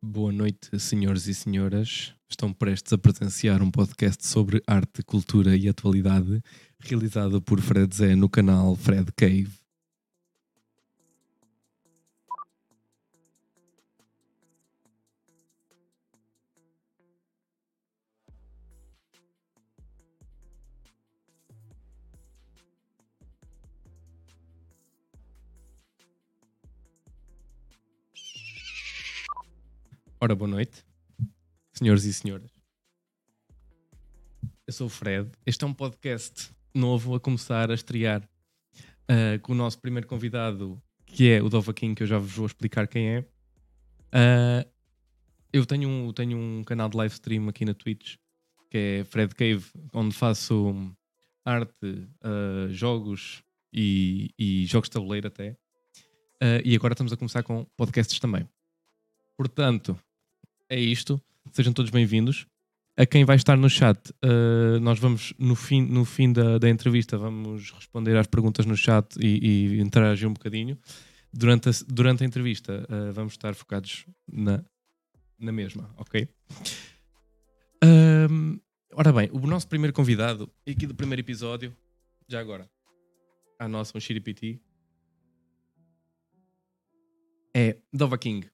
Boa noite, senhores e senhoras. Estão prestes a presenciar um podcast sobre arte, cultura e atualidade, realizado por Fred Zé no canal Fred Cave. Ora, boa noite, senhores e senhoras. Eu sou o Fred. Este é um podcast novo a começar a estrear uh, com o nosso primeiro convidado, que é o Dova King, que eu já vos vou explicar quem é. Uh, eu tenho um, tenho um canal de live stream aqui na Twitch, que é Fred Cave, onde faço arte, uh, jogos e, e, jogos de tabuleiro até. e agora estamos a começar com podcasts também. Portanto, é isto. Sejam todos bem-vindos. A quem vai estar no chat, uh, nós vamos, no fim, no fim da, da entrevista, vamos responder às perguntas no chat e, e interagir um bocadinho. Durante a, durante a entrevista, uh, vamos estar focados na, na mesma, ok? Um, ora bem, o nosso primeiro convidado, aqui do primeiro episódio, já agora, a nossa, um Shiripiti, é Dova King.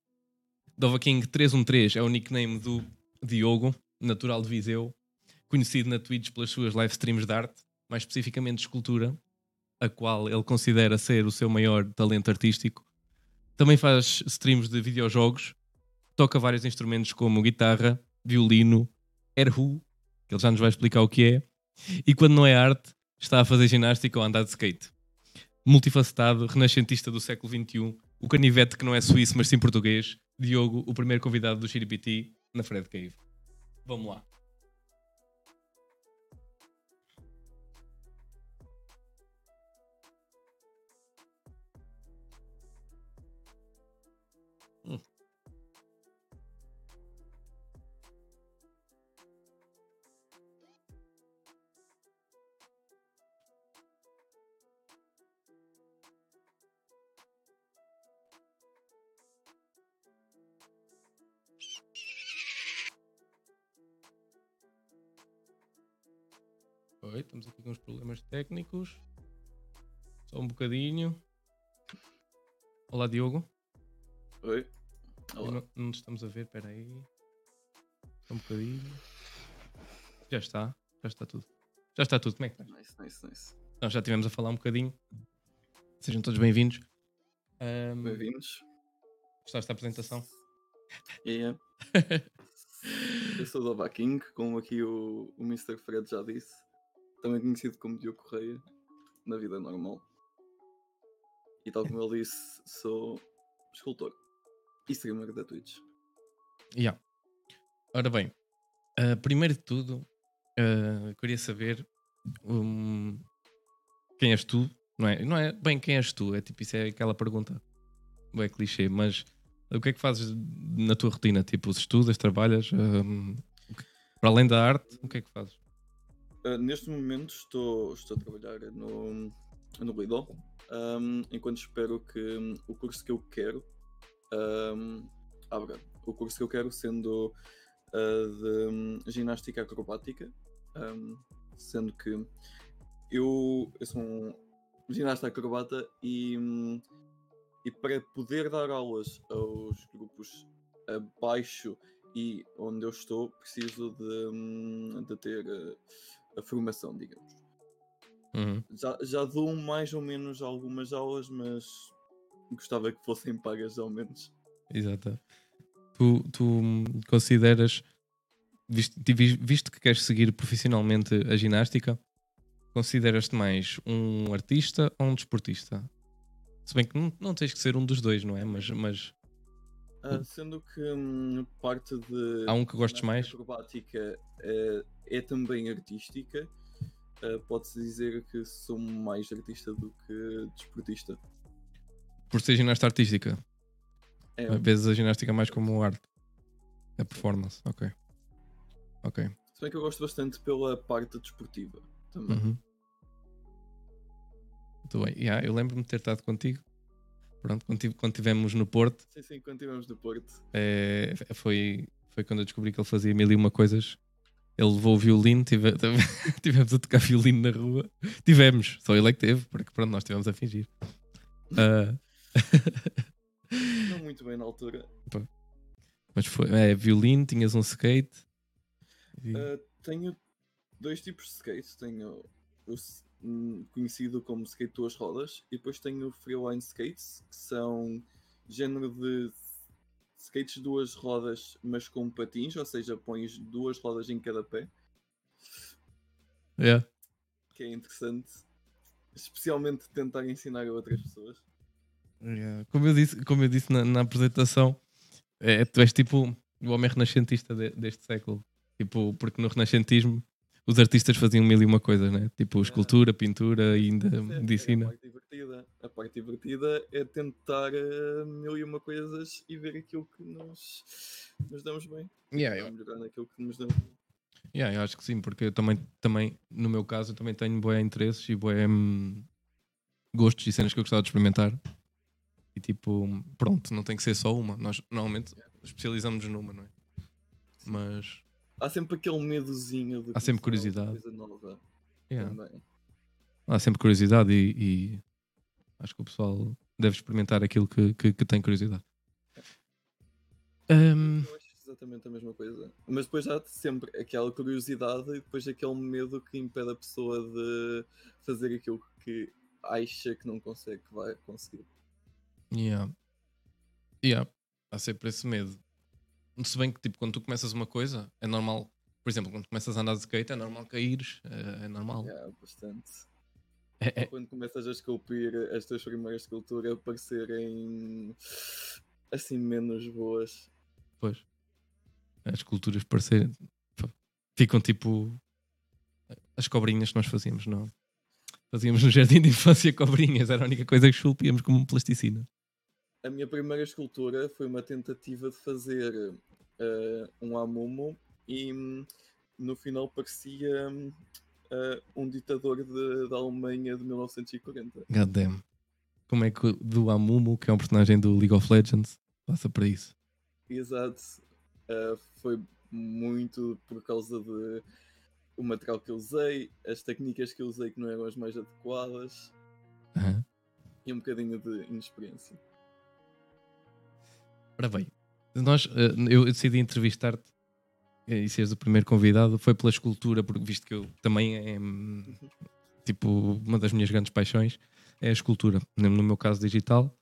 Dova King 313 é o nickname do Diogo, natural de Viseu, conhecido na Twitch pelas suas live streams de arte, mais especificamente de escultura, a qual ele considera ser o seu maior talento artístico. Também faz streams de videojogos, toca vários instrumentos como guitarra, violino, erhu, que ele já nos vai explicar o que é, e quando não é arte, está a fazer ginástica ou a andar de skate. Multifacetado, renascentista do século XXI, o canivete que não é suíço mas sim português, Diogo, o primeiro convidado do Xiripiti na Fred Cave. Vamos lá. Oi, estamos aqui com uns problemas técnicos. Só um bocadinho. Olá, Diogo. Oi. Olá. Não, não estamos a ver, espera aí. Só um bocadinho. Já está, já está tudo. Já está tudo, como é que está? Nice, nice, nice. Nós já estivemos a falar um bocadinho. Sejam todos bem-vindos. Um... Bem-vindos. Gostaste da apresentação? Yeah. Eu sou o King, como aqui o, o Mr. Fred já disse também conhecido como Diogo Correia, na vida normal. E tal como ele disse, sou escultor e streamer da Twitch. Yeah. Ora bem, uh, primeiro de tudo, uh, queria saber um, quem és tu, não é? Não é bem quem és tu, é tipo, isso é aquela pergunta, é clichê, mas o que é que fazes na tua rotina? Tipo, estudas, trabalhas? Um, para além da arte, o que é que fazes? Uh, neste momento estou, estou a trabalhar no, no Lidl, um, enquanto espero que o curso que eu quero um, abra. O curso que eu quero sendo uh, de ginástica acrobática, sendo que eu, eu sou um ginasta acrobata e, e para poder dar aulas aos grupos abaixo e onde eu estou, preciso de, de ter uh, a formação, digamos. Uhum. Já, já dou mais ou menos algumas aulas, mas gostava que fossem pagas ao menos. Exato. Tu, tu consideras, visto, visto que queres seguir profissionalmente a ginástica, consideras-te mais um artista ou um desportista? Se bem que não, não tens que ser um dos dois, não é? Mas. mas... Uh, sendo que hum, parte de. Há um que gostes mais? acrobática uh, é também artística. Uh, Pode-se dizer que sou mais artista do que desportista. Por ser ginasta artística? É. Vezes a ginástica mais como arte. A performance, ok. Ok. Se bem que eu gosto bastante pela parte desportiva também. Uhum. Muito bem. Yeah, eu lembro-me de ter estado contigo Pronto, quando, tive, quando tivemos no Porto, Sim, sim, quando estivemos no Porto. é, foi, foi quando eu descobri que ele fazia mil e uma coisas. Ele levou o violino, tive, tivemos a tocar violino na rua. Tivemos, só ele é que teve, porque pronto, nós estivemos a fingir. Ah, Não muito bem na altura. mas foi, é, violino, tinhas um skate. E- Uh, tenho dois tipos de skate. Tenho o conhecido como skate duas rodas e depois tenho o freeline skates, que são género de skates duas rodas, mas com patins, ou seja, pões duas rodas em cada pé, yeah. que é interessante. Especialmente tentar ensinar a outras pessoas. Yeah. Como eu disse, como eu disse na, na apresentação, é, tu és tipo o homem renascentista de- deste século. Tipo, porque no renascentismo os artistas faziam mil e uma coisas, né? Tipo escultura, pintura ainda é- É a medicina. parte divertida. A parte divertida é tentar uh, mil e uma coisas e ver aquilo que nos, nos damos bem. Yeah, eu, melhorar naquilo que nos damos bem. yeah, eu acho que sim, porque eu também, também, no meu caso, eu também tenho boé interesses e boé hum, gostos e cenas que eu gostava de experimentar. E tipo, pronto, não tem que ser só uma. Nós normalmente especializamos numa, não é? Mas Há sempre aquele medozinho de Há sempre curiosidade. Coisa nova yeah. também. há sempre curiosidade e, e acho que o pessoal deve experimentar aquilo que, que, que tem curiosidade. Hum, Eu acho exatamente a mesma coisa. Mas depois há sempre aquela curiosidade e depois aquele medo que impede a pessoa de fazer aquilo que acha que não consegue, que vai conseguir. yeah. Yeah. Há sempre esse medo. Se bem que tipo, quando tu começas uma coisa, é normal. Por exemplo, quando começas a andar de skate, é normal caíres. É, é normal. Yeah, bastante. É- é- quando começas a esculpir as tuas primeiras esculturas parecerem assim menos boas. Pois. As culturas parecerem. Ficam tipo. As cobrinhas que nós fazíamos, não? Fazíamos no jardim de infância cobrinhas, era a única coisa que esculpíamos como plasticina. A minha primeira escultura foi uma tentativa de fazer eh, um amumu e hum, no final parecia hum, eh, um ditador de- da Alemanha de 1940. God damn. Como é que o do Amumu, que é um personagem do League of Legends, passa para isso? Exato. Eh, foi muito por causa de o material que eu usei, as técnicas que eu usei que não eram as mais adequadas Aham. e um bocadinho de inexperiência. Ora bem, nós, eh, eu decidi entrevistar-te eh, e seres o primeiro convidado, foi pela escultura, porque visto que eu também é hum, tipo uma das minhas grandes paixões é a escultura, no meu caso digital.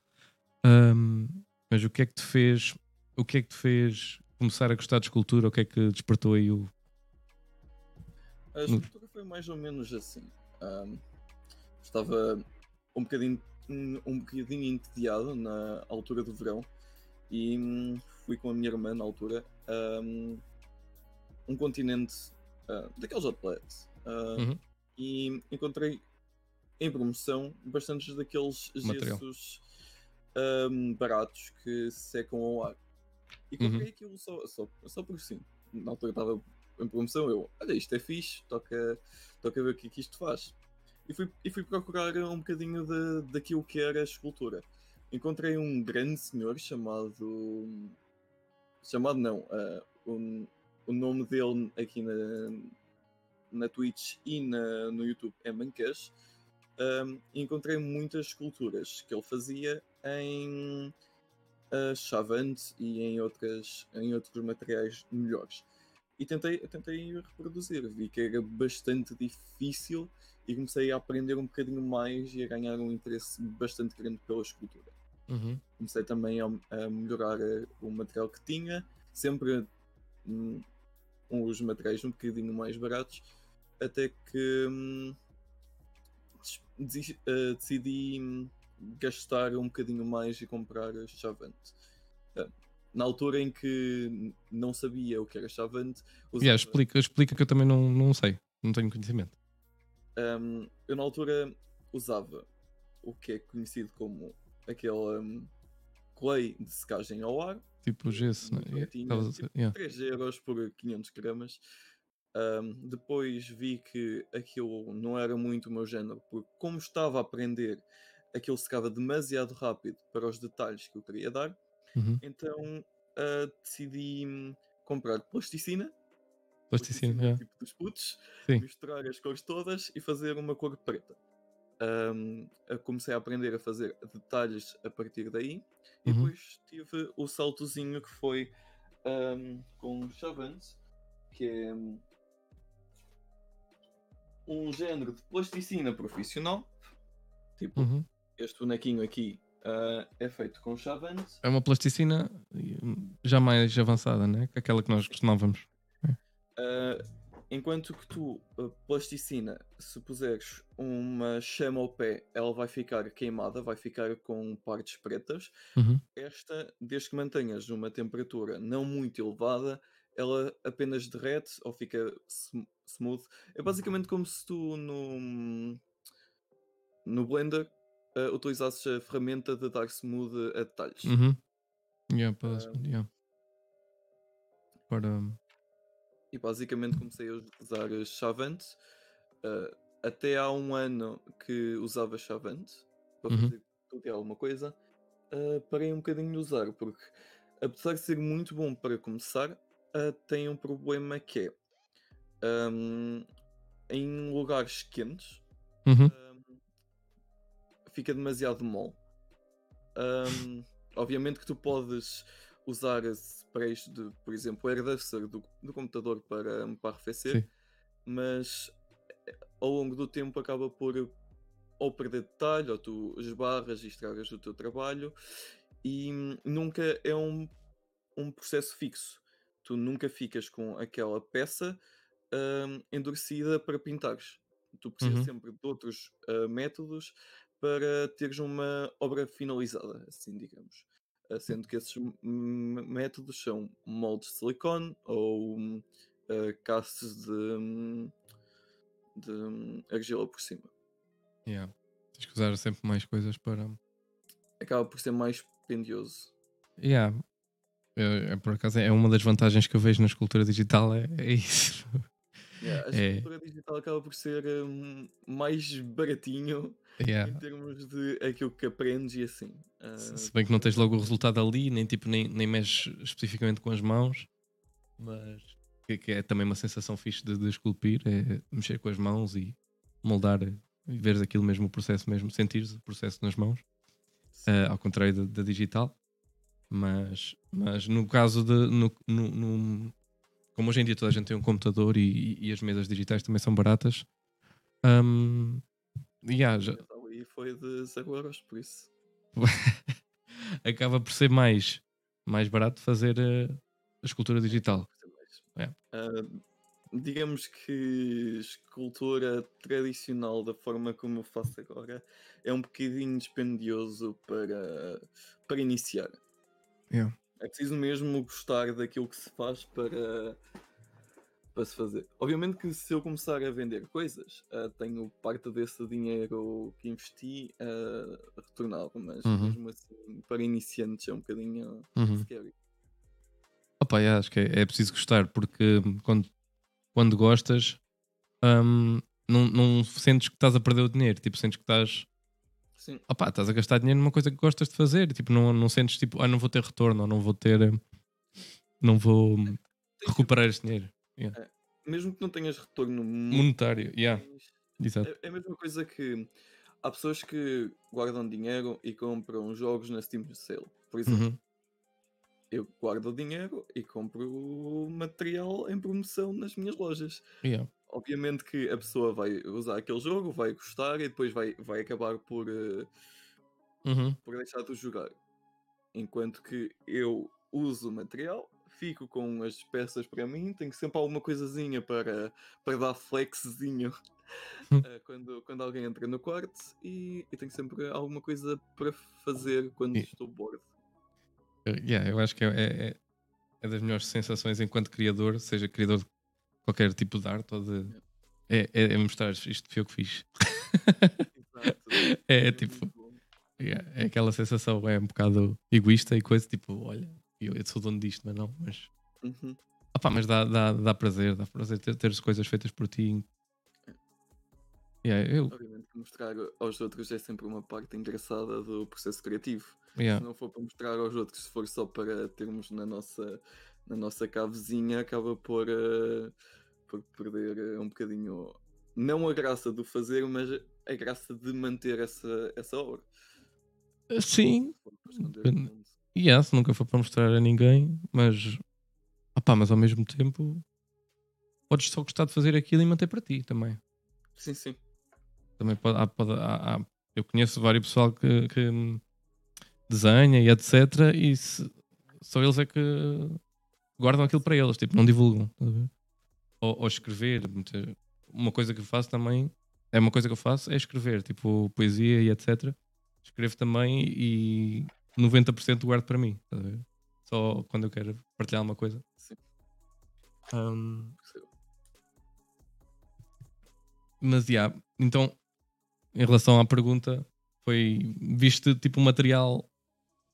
Ahm, mas o que é que te fez, o que é que te fez começar a gostar de escultura? O que é que despertou aí o. A escultura foi mais ou menos assim. Ahm, estava um bocadinho, um bocadinho entediado na altura do verão e hum, fui com a minha irmã na altura a um, um continente ah, daqueles outlets ah, Uhum. e encontrei em promoção bastantes daqueles Material. gessos ahm, baratos que se secam ao ar. E Uhum. comprei aquilo só, só, só por sim. Na altura estava em promoção, eu, olha, isto é fixe, toca, toca ver o que é que isto faz. E fui, e fui procurar um bocadinho de, daquilo que era a escultura. Encontrei um grande senhor chamado. Chamado não, ah, um- o nome dele aqui na, na Twitch e na, no YouTube é Mancash. Um, encontrei muitas esculturas que ele fazia em uh, chavante e em, outras, em outros materiais melhores. E tentei, tentei reproduzir, vi que era bastante difícil e comecei a aprender um bocadinho mais e a ganhar um interesse bastante grande pela escultura. Uhum. Comecei também a, a melhorar o material que tinha, sempre hum, os materiais um bocadinho mais baratos, até que hum, eh, decidi hum, gastar um bocadinho mais e comprar chavante. Eh, na altura em que não sabia o que era chavante, usava- Yeah, explica, explica que eu também não, não sei, não tenho conhecimento. Um, eu na altura usava o que é conhecido como aquele um, clay de secagem ao ar, Tipo gesso, né? Dizer, tipo, yeah. 3 euros por 500 gramas. Um, depois vi que aquilo não era muito o meu género, porque como estava a aprender aquilo secava demasiado rápido para os detalhes que eu queria dar, Uhum. então ah, decidi hum, comprar plasticina, Plasticina, yeah. tipo dos putos, Sim. misturar as cores todas e fazer uma cor preta. Eu comecei a aprender a fazer detalhes a partir daí e Uhum. depois tive o saltozinho que foi ahm, com chavantes, que é hum, um género de plasticina profissional. Tipo, Uhum. este bonequinho aqui ah, é feito com chavantes. É uma plasticina hum, já mais avançada, né? Que aquela que nós costumávamos. Uh, enquanto que tu, a plasticina, se puseres uma chama ao pé, ela vai ficar queimada, vai ficar com partes pretas. Uhum. Esta, desde que mantenhas uma temperatura não muito elevada, ela apenas derrete ou fica sm- smooth. É basicamente como se tu no, no Blender uh, utilizasses a ferramenta de dar smooth a detalhes. Uhum. Yeah, para, Ah. yeah. Para. E basicamente comecei a usar Chavante. Uh, até há um ano que usava Chavante para Uhum. fazer tudo e alguma coisa. Uh, parei um bocadinho de usar, porque apesar de ser muito bom para começar, uh, tem um problema que é um, em lugares quentes Uhum. um, fica demasiado mole. Um, obviamente que tu podes usar sprays de, por exemplo, airduster do, do computador para, para arrefecer, Sim. mas eh, ao longo do tempo acaba por ou perder detalhe, ou tu esbarras e estragas o teu trabalho, e hum, nunca é um, um processo fixo. Tu nunca ficas com aquela peça hum, endurecida para pintares. Tu precisas Uhum. sempre de outros ah, métodos para teres uma obra finalizada, assim digamos. Ah, Sendo que esses métodos são moldes de silicone ou hum, ah, castes de, de argila por cima. Yeah. Tens que usar sempre mais coisas para. Acaba por ser mais pendioso. Yeah. É, é, por acaso é uma das vantagens que eu vejo na escultura digital, é, é isso. Yeah, a É. escultura digital acaba por ser hum, mais baratinho Yeah. em termos de aquilo que aprendes e assim. Ah, Se se bem que não tens logo o resultado ali, nem tipo nem, nem mexes especificamente com as mãos, mas que, que é também uma sensação fixe de, de esculpir, é mexer com as mãos e moldar e veres aquilo mesmo, o processo mesmo, sentires o processo nas mãos, ah, ao contrário da, da digital. Mas, mas no caso de no, no- no- como hoje em dia toda a gente tem um computador e, e as mesas digitais também são baratas, hum, yeah, já- Então, aí foi de 0 euros, por isso. acaba por ser mais, mais barato fazer eh, a escultura digital. É. Ah, digamos que escultura tradicional, da forma como eu faço agora, é um bocadinho dispendioso para, para iniciar. Yeah. É preciso mesmo gostar daquilo que se faz para, para se fazer. Obviamente que se eu começar a vender coisas, ah, tenho parte desse dinheiro que investi a retornar, mas Uhum. mesmo assim, para iniciantes é um bocadinho Uhum. scary. Opa, yeah, acho que é, é preciso gostar porque quando, quando gostas hum, não, não sentes que estás a perder o dinheiro, tipo, sentes que estás, Sim, opa, estás a gastar dinheiro numa coisa que gostas de fazer, tipo, não, não sentes tipo, ah, não vou ter retorno, ou não vou ter, hum, não vou recuperar este dinheiro. mesmo que não tenhas retorno Monetário, yeah, exato. É, é a mesma coisa que há pessoas que guardam dinheiro e compram jogos na Steam Sale. Por exemplo, Uhum. eu guardo dinheiro e compro material em promoção nas minhas lojas. Yeah. Obviamente que a pessoa vai usar aquele jogo, vai gostar e depois vai, vai acabar por, eh, Uhum. por deixar de jogar. Enquanto que eu uso o material, fico com as peças para mim, tenho sempre alguma coisazinha para, para dar flexzinho eh, quando, quando alguém entra no quarto e, e tenho sempre alguma coisa para fazer quando E- estou bored. Eu- Yeah, eu acho que é, é, é- é das melhores sensações enquanto criador, seja criador de qualquer tipo de arte ou de. É, é, é mostrar isto foi eu que fiz. Exato. É, É tipo, é aquela sensação, é um bocado egoísta e coisa, tipo, olha, eu, eu sou dono disto, mas não, mas. Uhum. Opá, mas dá, dá, dá prazer, dá prazer ter, ter as coisas feitas por ti. Yeah, eu, Obviamente que mostrar aos outros é sempre uma parte engraçada do processo criativo. yeah. Se não for para mostrar aos outros, se for só para termos na nossa, na nossa cavezinha, acaba por, eh, por perder eh, um bocadinho, não a graça do fazer, mas a graça de manter essa, essa obra. Sim, no mundo. yeah, se nunca for para mostrar a ninguém, mas, opá, mas ao mesmo tempo podes só gostar de fazer aquilo e manter para ti também. Sim, sim. Também pode, há- pode- há- há- eu conheço vários pessoal que, que, desenha e etc. E se- só eles é que guardam aquilo para eles, tipo, não divulgam. Ou, ou escrever. Uma coisa que eu faço também, é uma coisa que eu faço, é escrever, tipo, poesia e etc. Escrevo também e 90% guardo para mim. Só quando eu quero partilhar uma coisa. Sim. Percebo. mas, yeah, então, em relação à pergunta, foi viste tipo um material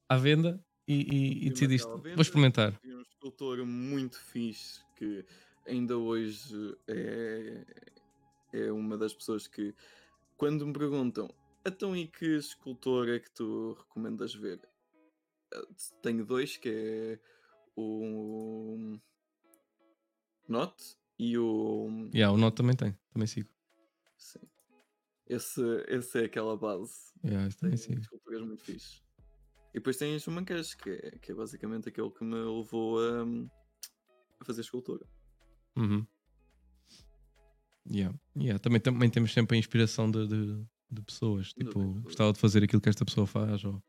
à venda e, e- e decidiste, vou experimentar. Um escultor muito fixe que ainda hoje é, é uma das pessoas que, quando me perguntam, então e que escultor é que tu recomendas ver? Eh, Tenho dois, que é o Not e o. Yeah, o Note também tem, também sigo. Sim. Esse, esse é aquela base. Yeah, esse Tem sigo. esculturas muito fixe. E depois tens o Manquês, que é, que é basicamente aquele que me levou a, a fazer escultura. Uhum. Yeah. Yeah. Também, também temos sempre a inspiração de, de, de pessoas. Tipo, gostava de fazer aquilo que esta pessoa faz, ou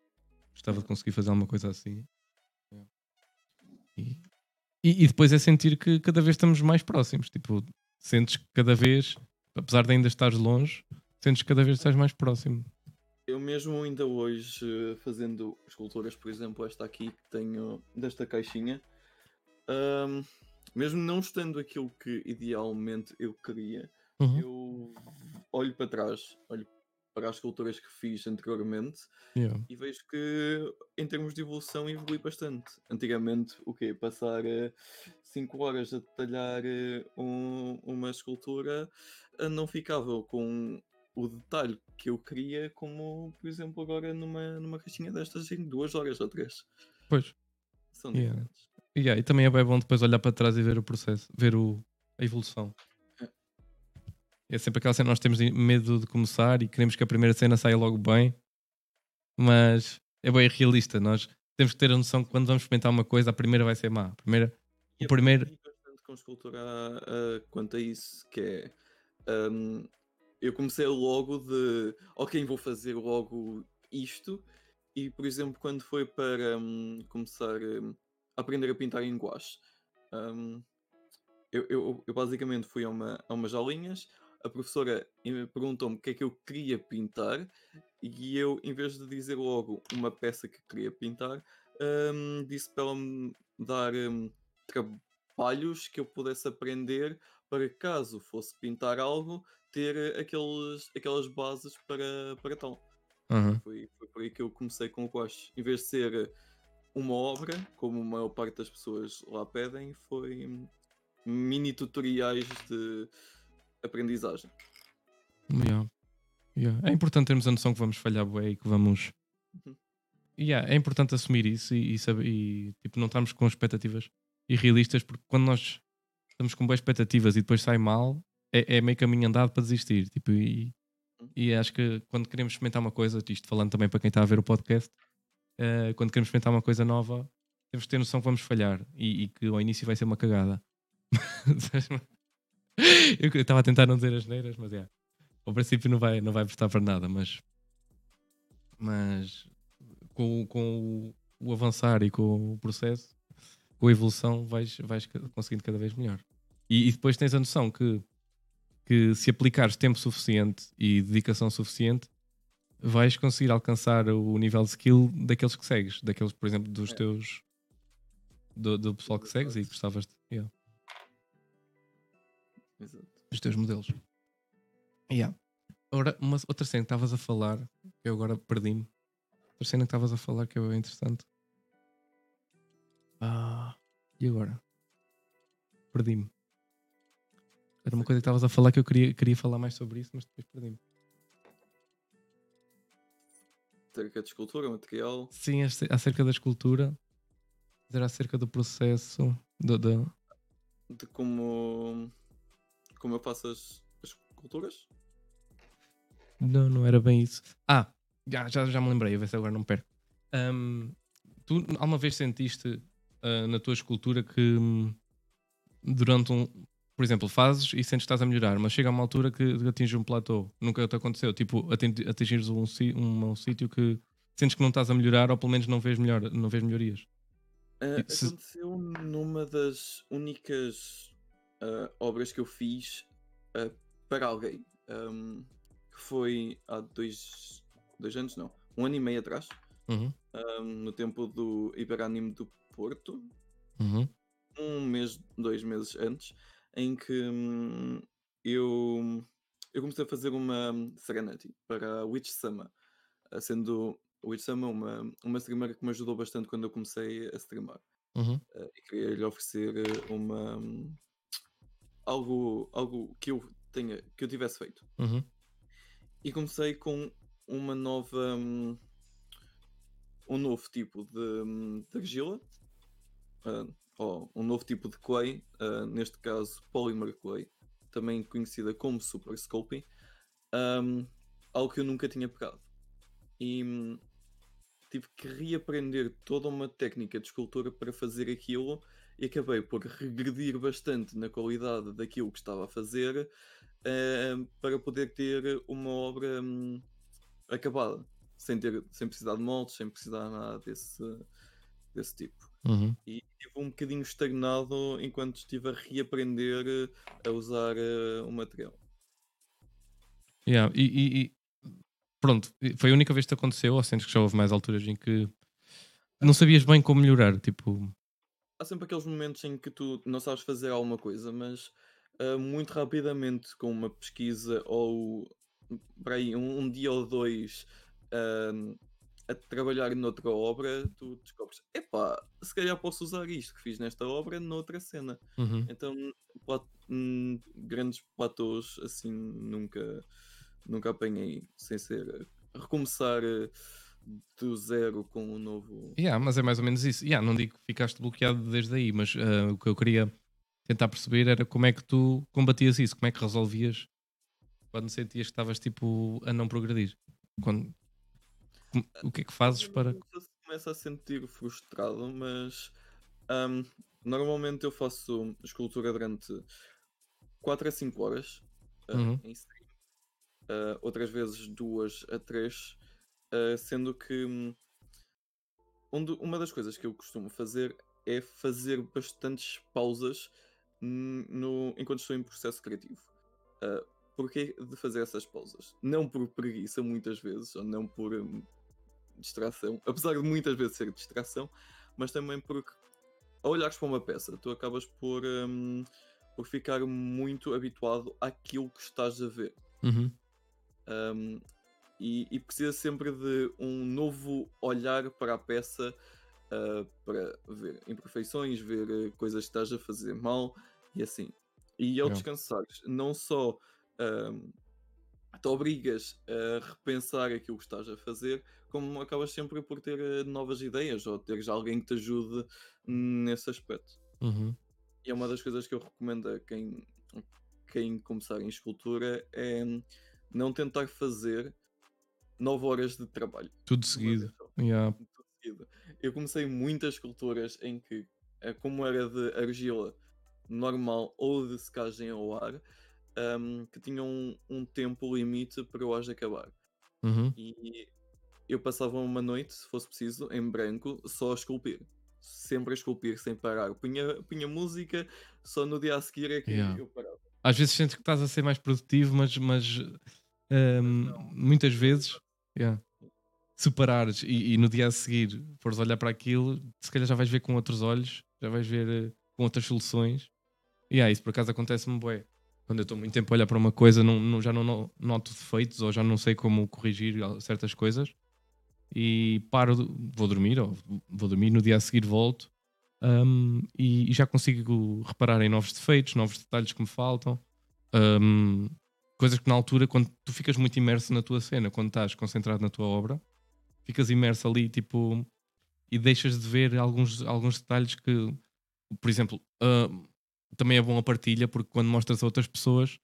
gostava de conseguir fazer alguma coisa assim. Yeah. E, e, e depois é sentir que cada vez estamos mais próximos. Tipo, sentes que cada vez, apesar de ainda estares longe, sentes que cada vez estás mais próximo. Eu mesmo ainda hoje, eh, fazendo esculturas, por exemplo, esta aqui que tenho desta caixinha, ahm, mesmo não estando aquilo que idealmente eu queria, Uhum. eu olho para trás, olho para as esculturas que fiz anteriormente Yeah. e vejo que em termos de evolução evolui bastante. Antigamente, o quê? Passar 5 horas a detalhar eh, um- uma escultura eh, não ficava com o detalhe que eu queria, como por exemplo agora numa, numa caixinha destas em 2 horas ou 3. Pois. São Yeah. diferentes. Yeah, e também é bem bom depois olhar para trás e ver o processo, ver o, a evolução. É. É sempre aquela cena, nós temos medo de começar e queremos que a primeira cena saia logo bem, mas é bem realista. Nós temos que ter a noção que quando vamos experimentar uma coisa, a primeira vai ser má. A primeira, E o primeiro. bastante com escultura ah, quanto a isso, que é ahm, eu comecei logo de ok, vou fazer logo isto, e por exemplo, quando foi para hum, começar hum, a aprender a pintar em gouache, hum, eu, eu- eu basicamente fui a, uma, a umas aulinhas, a professora eh, perguntou-me o que é que eu queria pintar, e eu, em vez de dizer logo uma peça que queria pintar, hum, disse para ela me dar hum, trabalhos que eu pudesse aprender para caso fosse pintar algo, ter eh, aqueles, aquelas bases para, para tal. Aham. Foi, foi por aí que eu comecei com o gouache. Em vez de ser eh, uma obra, como a maior parte das pessoas lá pedem, foi hum, mini tutoriais de aprendizagem. Yeah. Yeah. É importante termos a noção que vamos falhar bué e que vamos. Uhum. Yeah, é importante assumir isso e, e, saber, e tipo, não estarmos com expectativas irrealistas, porque quando nós estamos com boas expectativas e depois sai mal, é, é meio caminho andado para desistir. Tipo, e, e acho que quando queremos experimentar uma coisa, isto falando também para quem está a ver o podcast, eh, quando queremos experimentar uma coisa nova, temos que ter noção que vamos falhar e, e que ao início vai ser uma cagada. Eu estava a tentar não dizer as neiras, mas é. Ao princípio não vai, não vai prestar para nada, mas, mas com, com o, o avançar e com o processo, com a evolução, vais, vais conseguindo cada vez melhor. E, e depois tens a noção que, que se aplicares tempo suficiente e dedicação suficiente, vais conseguir alcançar o nível de skill daqueles que segues, daqueles, por exemplo, dos É. teus do, do pessoal que segues e gostavas de, yeah, Exato. dos teus modelos. Yeah. Ora, uma, outra cena que estavas a falar, que eu agora perdi-me. Outra cena que estavas a falar que é interessante. Ah, e agora? Perdi-me. Era uma coisa que estavas a falar que eu queria, queria falar mais sobre isso, mas depois perdi-me. Acerca de escultura, material. Sim, ace- acerca da escultura. Era acerca do processo. Do, do- De como. Como eu faço as, as esculturas. Não, não era bem isso. Ah, já, já, já me lembrei, a ver se agora não perco. Ahm, tu alguma vez sentiste ah, na tua escultura que hum, durante um. Por exemplo, fazes e sentes que estás a melhorar, mas chega a uma altura que atinges um platô. Nunca te aconteceu. Tipo, atingi- atingires um, um, um sítio que sentes que não estás a melhorar ou pelo menos não vês, melhor, não vês melhorias. E se- Aconteceu numa das únicas ah, obras que eu fiz ah, para alguém. ahm, que foi há dois, dois anos, não, um ano e meio atrás, Uhum, ahm, no tempo do Iberanime do Porto, uhum, um mês, dois meses antes, em que hum, eu, eu comecei a fazer uma Serenity para a Witch Sama, ah, sendo a Witch Sama uma, uma streamer que me ajudou bastante quando eu comecei a streamar. uhum, Ah, e queria lhe oferecer eh, uma hum, algo, algo que eu tenha, que eu tivesse feito. uhum, E comecei com uma nova hum, um novo tipo de, hum, de argila, ah, ou um novo tipo de clay, ah, neste caso polymer clay, também conhecida como super sculpting, hum, algo que eu nunca tinha pegado. E hum, tive que reaprender toda uma técnica de escultura para fazer aquilo e acabei por regredir bastante na qualidade daquilo que estava a fazer eh, para poder ter uma obra hum, acabada, sem, ter, sem precisar de moldes, sem precisar de nada desse, desse tipo. Uhum. E estive um bocadinho estagnado enquanto estive a reaprender eh, a usar eh, o material. Yeah, e, e- e- pronto, foi a única vez que te aconteceu, ou sentes que já houve mais alturas em que não sabias bem como melhorar? Tipo, há sempre aqueles momentos em que tu não sabes fazer alguma coisa, mas ah, muito rapidamente, com uma pesquisa ou para aí, um, um dia ou dois ahm, a trabalhar noutra obra, tu descobres: epá, se calhar posso usar isto que fiz nesta obra noutra cena. uhum. Então, plat- hum, grandes platôs assim nunca, nunca apanhei, sem ser recomeçar ah, do zero com um novo. Yeah, mas é mais ou menos isso. Yeah, não digo que ficaste bloqueado desde aí, mas ah, o que eu queria tentar perceber era como é que tu combatias isso, como é que resolvias quando sentias que estavas tipo a não progredir. Quando- o que é que fazes para. Começa a sentir frustrado, mas ahm, normalmente eu faço escultura durante 4 a 5 horas Uhum. em stream, Ah, outras vezes 2 a 3, sendo que hum, um uma das coisas que eu costumo fazer é fazer bastantes pausas hum, no, enquanto estou em processo criativo. Ah, Porquê de fazer essas pausas? Não por preguiça, muitas vezes, ou não por hum, distração, apesar de muitas vezes ser distração, mas também porque ao olhares para uma peça, tu acabas por, hum, por ficar muito habituado àquilo que estás a ver. Uhum. Um, e, e precisa sempre de um novo olhar para a peça uh, para ver imperfeições, ver uh, coisas que estás a fazer mal e assim. E ao descansares, não só um, te obrigas a repensar aquilo que estás a fazer, como acabas sempre por ter uh, novas ideias ou teres alguém que te ajude nesse aspecto. Uhum. E é uma das coisas que eu recomendo a quem, quem começar em escultura é não tentar fazer 9 horas de trabalho. Tudo seguido. Yeah. tudo seguido. Eu comecei muitas esculturas em que, eh, como era de argila normal ou de secagem ao ar, ahm, que tinham um, um tempo limite para eu as acabar. Uhum. E eu passava uma noite, se fosse preciso, em branco, só a esculpir. Sempre a esculpir sem parar. Punha, punha música, só no dia a seguir é que Yeah. eu parava. Às vezes sentes que estás a ser mais produtivo, mas, mas hum, não. muitas vezes yeah, se parares e, e no dia a seguir fores olhar para aquilo, se calhar já vais ver com outros olhos, já vais ver eh, com outras soluções. E yeah, isso por acaso acontece-me bué. Quando eu estou muito tempo a olhar para uma coisa, não, não- já não no- noto defeitos ou já não sei como corrigir certas coisas e paro, vou dormir ou vou dormir, no dia a seguir volto hum, e, e já consigo reparar em novos defeitos, novos detalhes que me faltam. hum, coisas que na altura, quando tu ficas muito imerso na tua cena, quando estás concentrado na tua obra, ficas imerso ali, tipo, e deixas de ver alguns, alguns detalhes que, por exemplo, hum, também é bom a partilha, porque quando mostras a outras pessoas,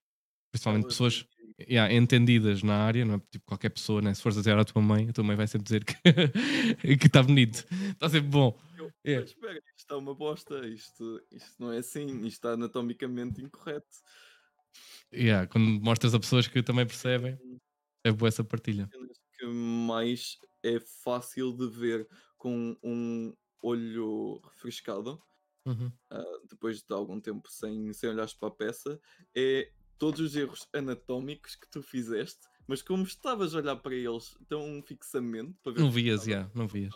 principalmente pessoas yeah, entendidas na área, não é? Tipo, qualquer pessoa, né? se fores a dizer à tua mãe, a tua mãe vai sempre dizer que está bonito, está sempre bom. Eu, É. Mas espera, isto está uma bosta, isto, isto não é assim, isto está anatomicamente incorreto. Yeah, quando mostras a pessoas que também percebem, é boa essa partilha. que mais é fácil de ver com um olho refrescado, Uhum. ah, depois de algum tempo sem, sem olhares para a peça, é todos os erros anatómicos que tu fizeste, mas como estavas a olhar para eles tão fixamente, para ver Não vias, estava- yeah, não vias.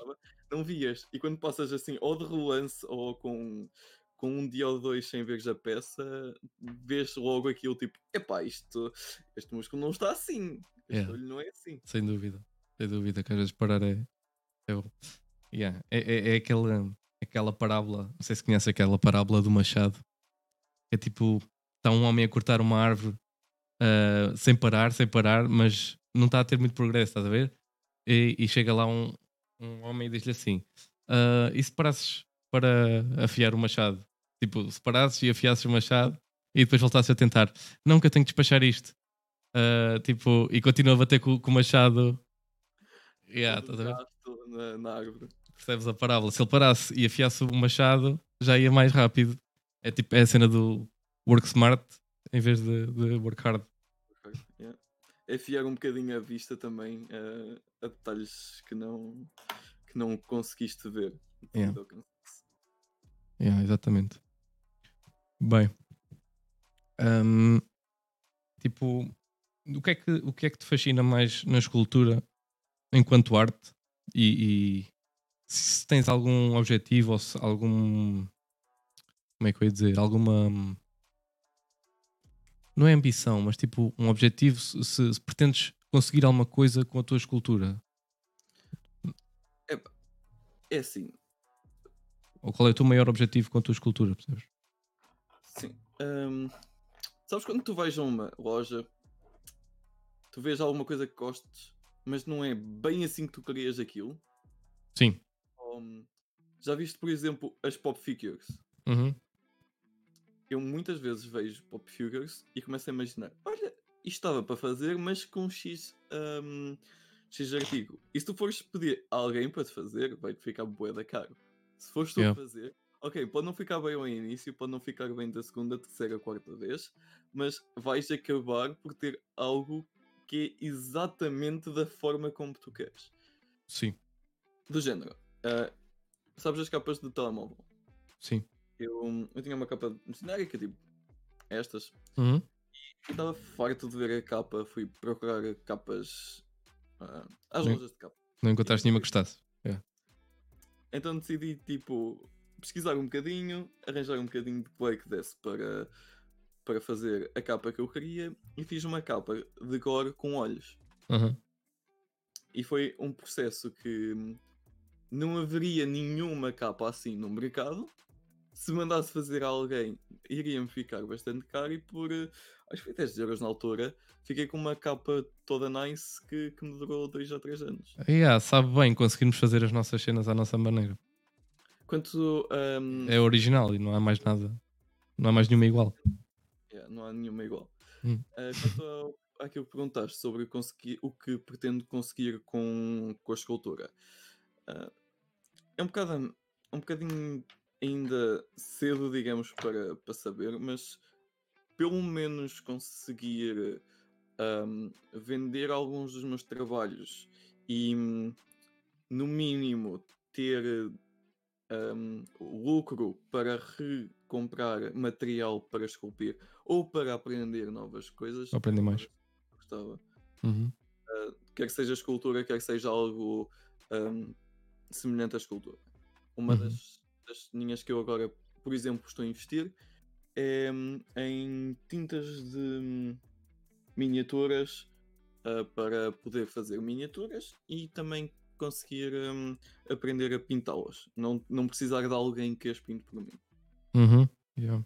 não vias. E quando passas assim, ou de relance, ou com, com um dia ou dois sem veres a peça, vês logo aquilo tipo, epá, isto, este músculo não está assim, este Yeah. olho não é assim. Sem dúvida. Sem dúvida que às vezes parar é. É. Yeah. é, é, é aquela, aquela parábola. Não sei se conhece aquela parábola do Machado. É tipo: está um homem a cortar uma árvore ah, sem parar, sem parar, mas não está a ter muito progresso, estás a ver? E, e chega lá um, um homem e diz-lhe assim: ah, e se parasses para afiar o machado? Tipo, se parasses e afiasses o machado e depois voltasses a tentar, não que eu tenho que despachar isto. Ah, tipo, e continua a bater com, com o machado. Yeah, estás a ver? na, na árvore. Percebes a parábola? Se ele parasse e afiasse o machado, já ia mais rápido. É tipo é a cena do work smart em vez de, de work hard. Yeah. É fiar um bocadinho a vista também eh, a detalhes que não, que não conseguiste ver. Yeah. Yeah, exatamente. Bem, hum, tipo, o que, é que, o que é que te fascina mais na escultura enquanto arte? E, e se tens algum objetivo ou se algum. Como é que eu ia dizer? Alguma. Não é ambição, mas tipo um objetivo se, se- pretendes conseguir alguma coisa com a tua escultura. É assim, Ou qual é o teu maior objetivo com a tua escultura, percebes? Sim. hum, sabes quando tu vais a uma loja, tu vês alguma coisa que gostes, mas não é bem assim que tu querias aquilo? Sim. Hum, já viste, por exemplo, as pop figures? Uhum. Eu muitas vezes vejo pop figures e começo a imaginar: olha, isto estava para fazer, mas com X, hum, X artigo. E se tu fores pedir a alguém para te fazer, vai-te ficar bué da caro. Se fores tu Yeah. a fazer, ok, pode não ficar bem ao início, pode não ficar bem da segunda, terceira, quarta vez, mas vais acabar por ter algo que é exatamente da forma como tu queres. Sim, Do género, ah, sabes as capas de telemóvel? sim. Eu, eu tinha uma capa genérica, tipo estas, Uhum. e estava farto de ver a capa, fui procurar capas ah, às Sim. lojas de capa. Não encontraste nenhuma que gostasse. Então decidi, tipo, pesquisar um bocadinho, arranjar um bocadinho de play que desse para, para fazer a capa que eu queria e fiz uma capa de gore com olhos. Uhum. E foi um processo que não haveria nenhuma capa assim no mercado. Se mandasse fazer a alguém, iria-me ficar bastante caro e por, eh, acho que foi 10 euros na altura, fiquei com uma capa toda nice que, que me durou 2 a 3 anos. Yeah, sabe bem conseguirmos fazer as nossas cenas à nossa maneira. Quanto hum, É original e não há mais nada. Não há mais nenhuma igual. Yeah, não há nenhuma igual. Hum. Eh, quanto ao, àquilo que perguntaste sobre conseguir, o que pretendo conseguir com, com a escultura, eh, é um bocado um bocadinho ainda cedo, digamos, para, para saber, mas pelo menos conseguir ahm, vender alguns dos meus trabalhos e, no mínimo, ter ahm, lucro para recomprar material para esculpir ou para aprender novas coisas. Aprender mais. Gostava. Uhum. Quer que seja escultura, quer que seja algo ahm, semelhante à escultura. Uma Uhum. das, das linhas que eu agora, por exemplo, estou a investir é em tintas de hum, miniaturas ah, para poder fazer miniaturas e também conseguir hum, aprender a pintá-las. Não, não precisar de alguém que as pinte por mim. Uhum. Yeah.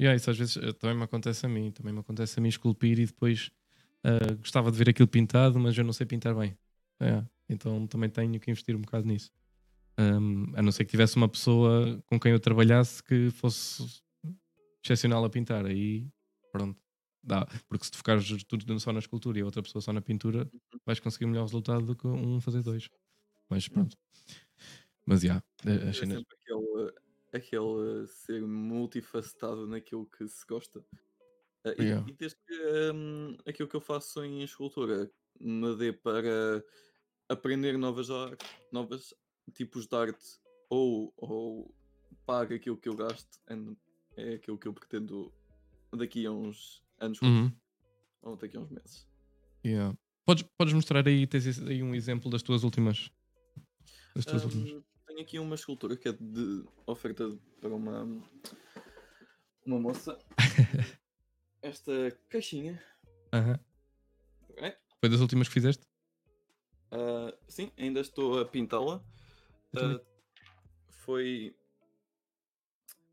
Yeah, isso às vezes eh, também me acontece a mim. Também me acontece a mim esculpir e depois uh, gostava de ver aquilo pintado, mas eu não sei pintar bem. É, então também tenho que investir um bocado nisso. Um, a não ser que tivesse uma pessoa com quem eu trabalhasse que fosse excepcional a pintar. Aí pronto, dá. Porque se tu focares tudo só na escultura e a outra pessoa só na pintura, vais conseguir melhor resultado do que um fazer dois. Mas pronto. Mas já, yeah, as cenas. É aquele, aquele ser multifacetado naquilo que se gosta. Uh, yeah. e, e desde que um, aquilo que eu faço em escultura me dê para aprender novas, novas tipos de arte ou, ou paga aquilo que eu gasto, é aquilo que eu pretendo daqui a uns anos uhum. ou daqui a uns meses. Yeah. Podes, podes mostrar aí, tens aí um exemplo das tuas últimas? Das tuas um, últimas. Tenho aqui uma escultura que é de oferta para uma, uma moça. Esta caixinha. Uhum. Foi das últimas que fizeste? Uh, sim, ainda estou a pintá-la. Uh, foi.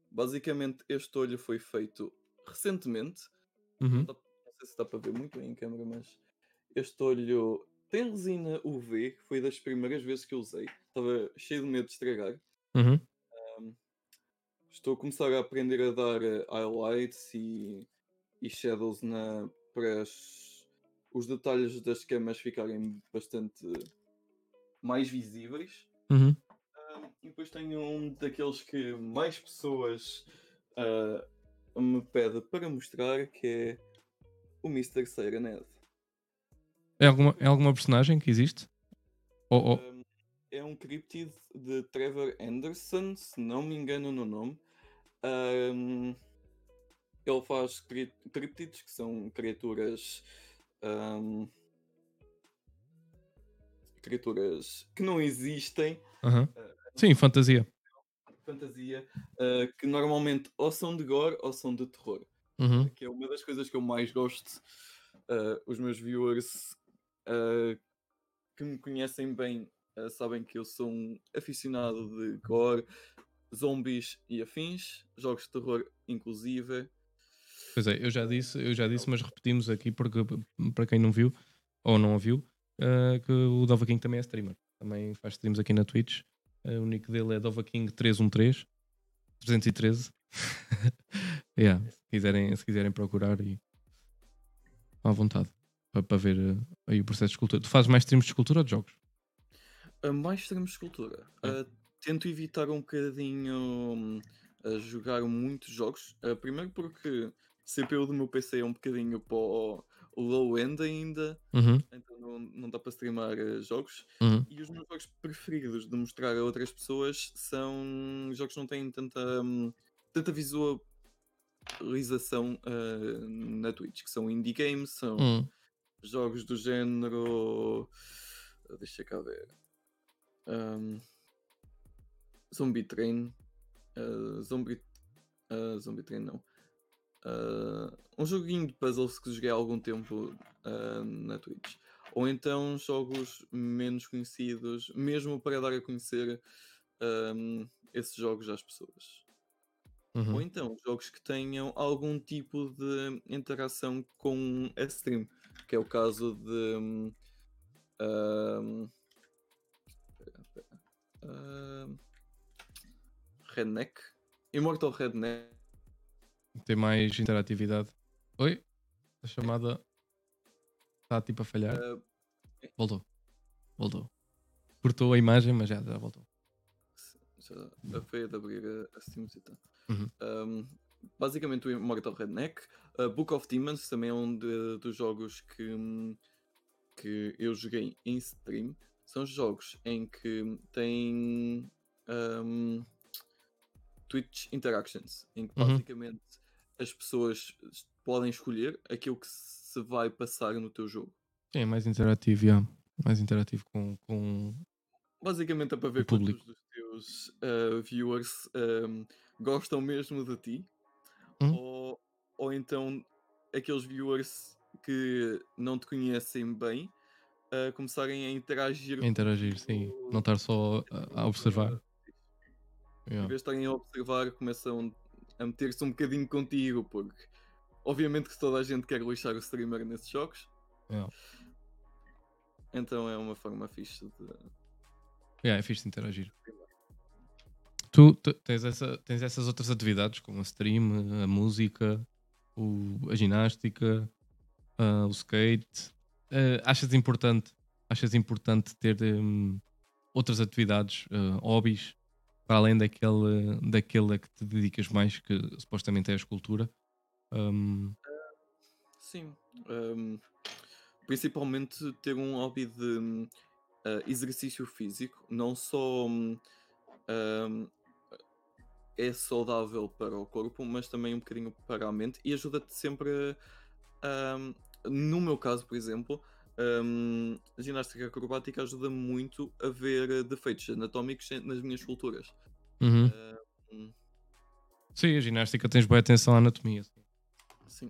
Basicamente, este olho foi feito recentemente. Uhum. Não, não, sei se dá para ver muito bem em câmera, mas este olho tem resina UV, que foi das primeiras vezes que eu usei. Estava cheio de medo de estragar. Uhum. Um, estou a começar a aprender a dar eh, highlights e, e shadows na, para as, os detalhes das camas ficarem bastante mais visíveis. Uhum. E depois tenho um daqueles que mais pessoas uh, me pede para mostrar, que é o Mr. Serenade. É alguma, é alguma personagem que existe? Ou, um, é um cryptid de Trevor Anderson, se não me engano no nome. Um, ele faz cryptids, que são criaturas. Um, criaturas que não existem. Uhum. Uh, Sim, fantasia. Fantasia, uh, que normalmente ou são de gore ou são de terror. Uhum. Que é uma das coisas que eu mais gosto. Uh, os meus viewers que me conhecem bem sabem que eu sou um aficionado de gore, zombies e afins, jogos de terror inclusive. Pois é, eu já disse, eu já disse, mas repetimos aqui porque para quem não viu ou não ouviu, uh, que o Dova King também é streamer. Também faz streams aqui na Twitch. Uh, o nick dele é Dova King 313 313. yeah, se, quiserem, se quiserem procurar e à vontade para, ver uh, aí o processo de escultura. Tu fazes mais streams de escultura ou de jogos? Uh, mais streams de escultura. Uh, tento evitar um bocadinho um, a jogar muitos jogos. primeiro porque o CPU do meu PC é um bocadinho para o low end ainda, uhum. então não, não dá para streamar uh, jogos. Uhum. E os meus jogos preferidos de mostrar a outras pessoas são jogos que não têm tanta, um, tanta visualização uh, na Twitch, que são indie games, são uhum. jogos do género. Deixa cá ver. Um, Zombie Train. Uh, zombie, uh, zombie Train não. Uh, um joguinho de puzzles que joguei há algum tempo uh, na Twitch. Ou então jogos menos conhecidos, mesmo para dar a conhecer um, esses jogos às pessoas. Uhum. Ou então jogos que tenham algum tipo de interação com a stream, que é o caso de. Um, um, Redneck, Immortal Redneck tem mais interatividade. Oi? A chamada está tipo a falhar. Uh... Voltou. Voltou. Cortou a imagem, mas já, já voltou. Já foi de abrir a, a Steam. Uhum. Um, basicamente o Immortal Redneck. Uh, Book of Demons também é um de, dos jogos que, que eu joguei em stream. São jogos em que tem um, Twitch Interactions, em que uhum. As pessoas podem escolher aquilo que se vai passar no teu jogo. É mais interativo, yeah. mais interativo com, com Basicamente é para ver quantos dos teus uh, viewers um, gostam mesmo de ti hum? ou, ou então aqueles viewers que não te conhecem bem uh, começarem a interagir. A interagir, sim. Não estar só a, a observar. Yeah. Em vez de estarem a observar, começam a meter-se um bocadinho contigo, porque obviamente que toda a gente quer lixar o streamer nesses jogos. É. Então é uma forma fixe de. Yeah, é fixe de interagir. Tu, tu tens, essa, tens essas outras atividades, como a stream, a música, o, a ginástica, ah, o skate. Ah, achas importante achas importante ter hum, outras atividades, uh, hobbies, para além daquele, daquele a que te dedicas mais, que supostamente é a escultura? Um... Sim. Um, principalmente ter um hobby de uh, exercício físico, não só um, é saudável para o corpo, mas também um bocadinho para a mente e ajuda-te sempre no meu caso, por exemplo, um, a ginástica acrobática ajuda muito a ver eh, defeitos anatómicos nas minhas esculturas. Uhum. Um, sim, a ginástica tens boa atenção à anatomia. Sim.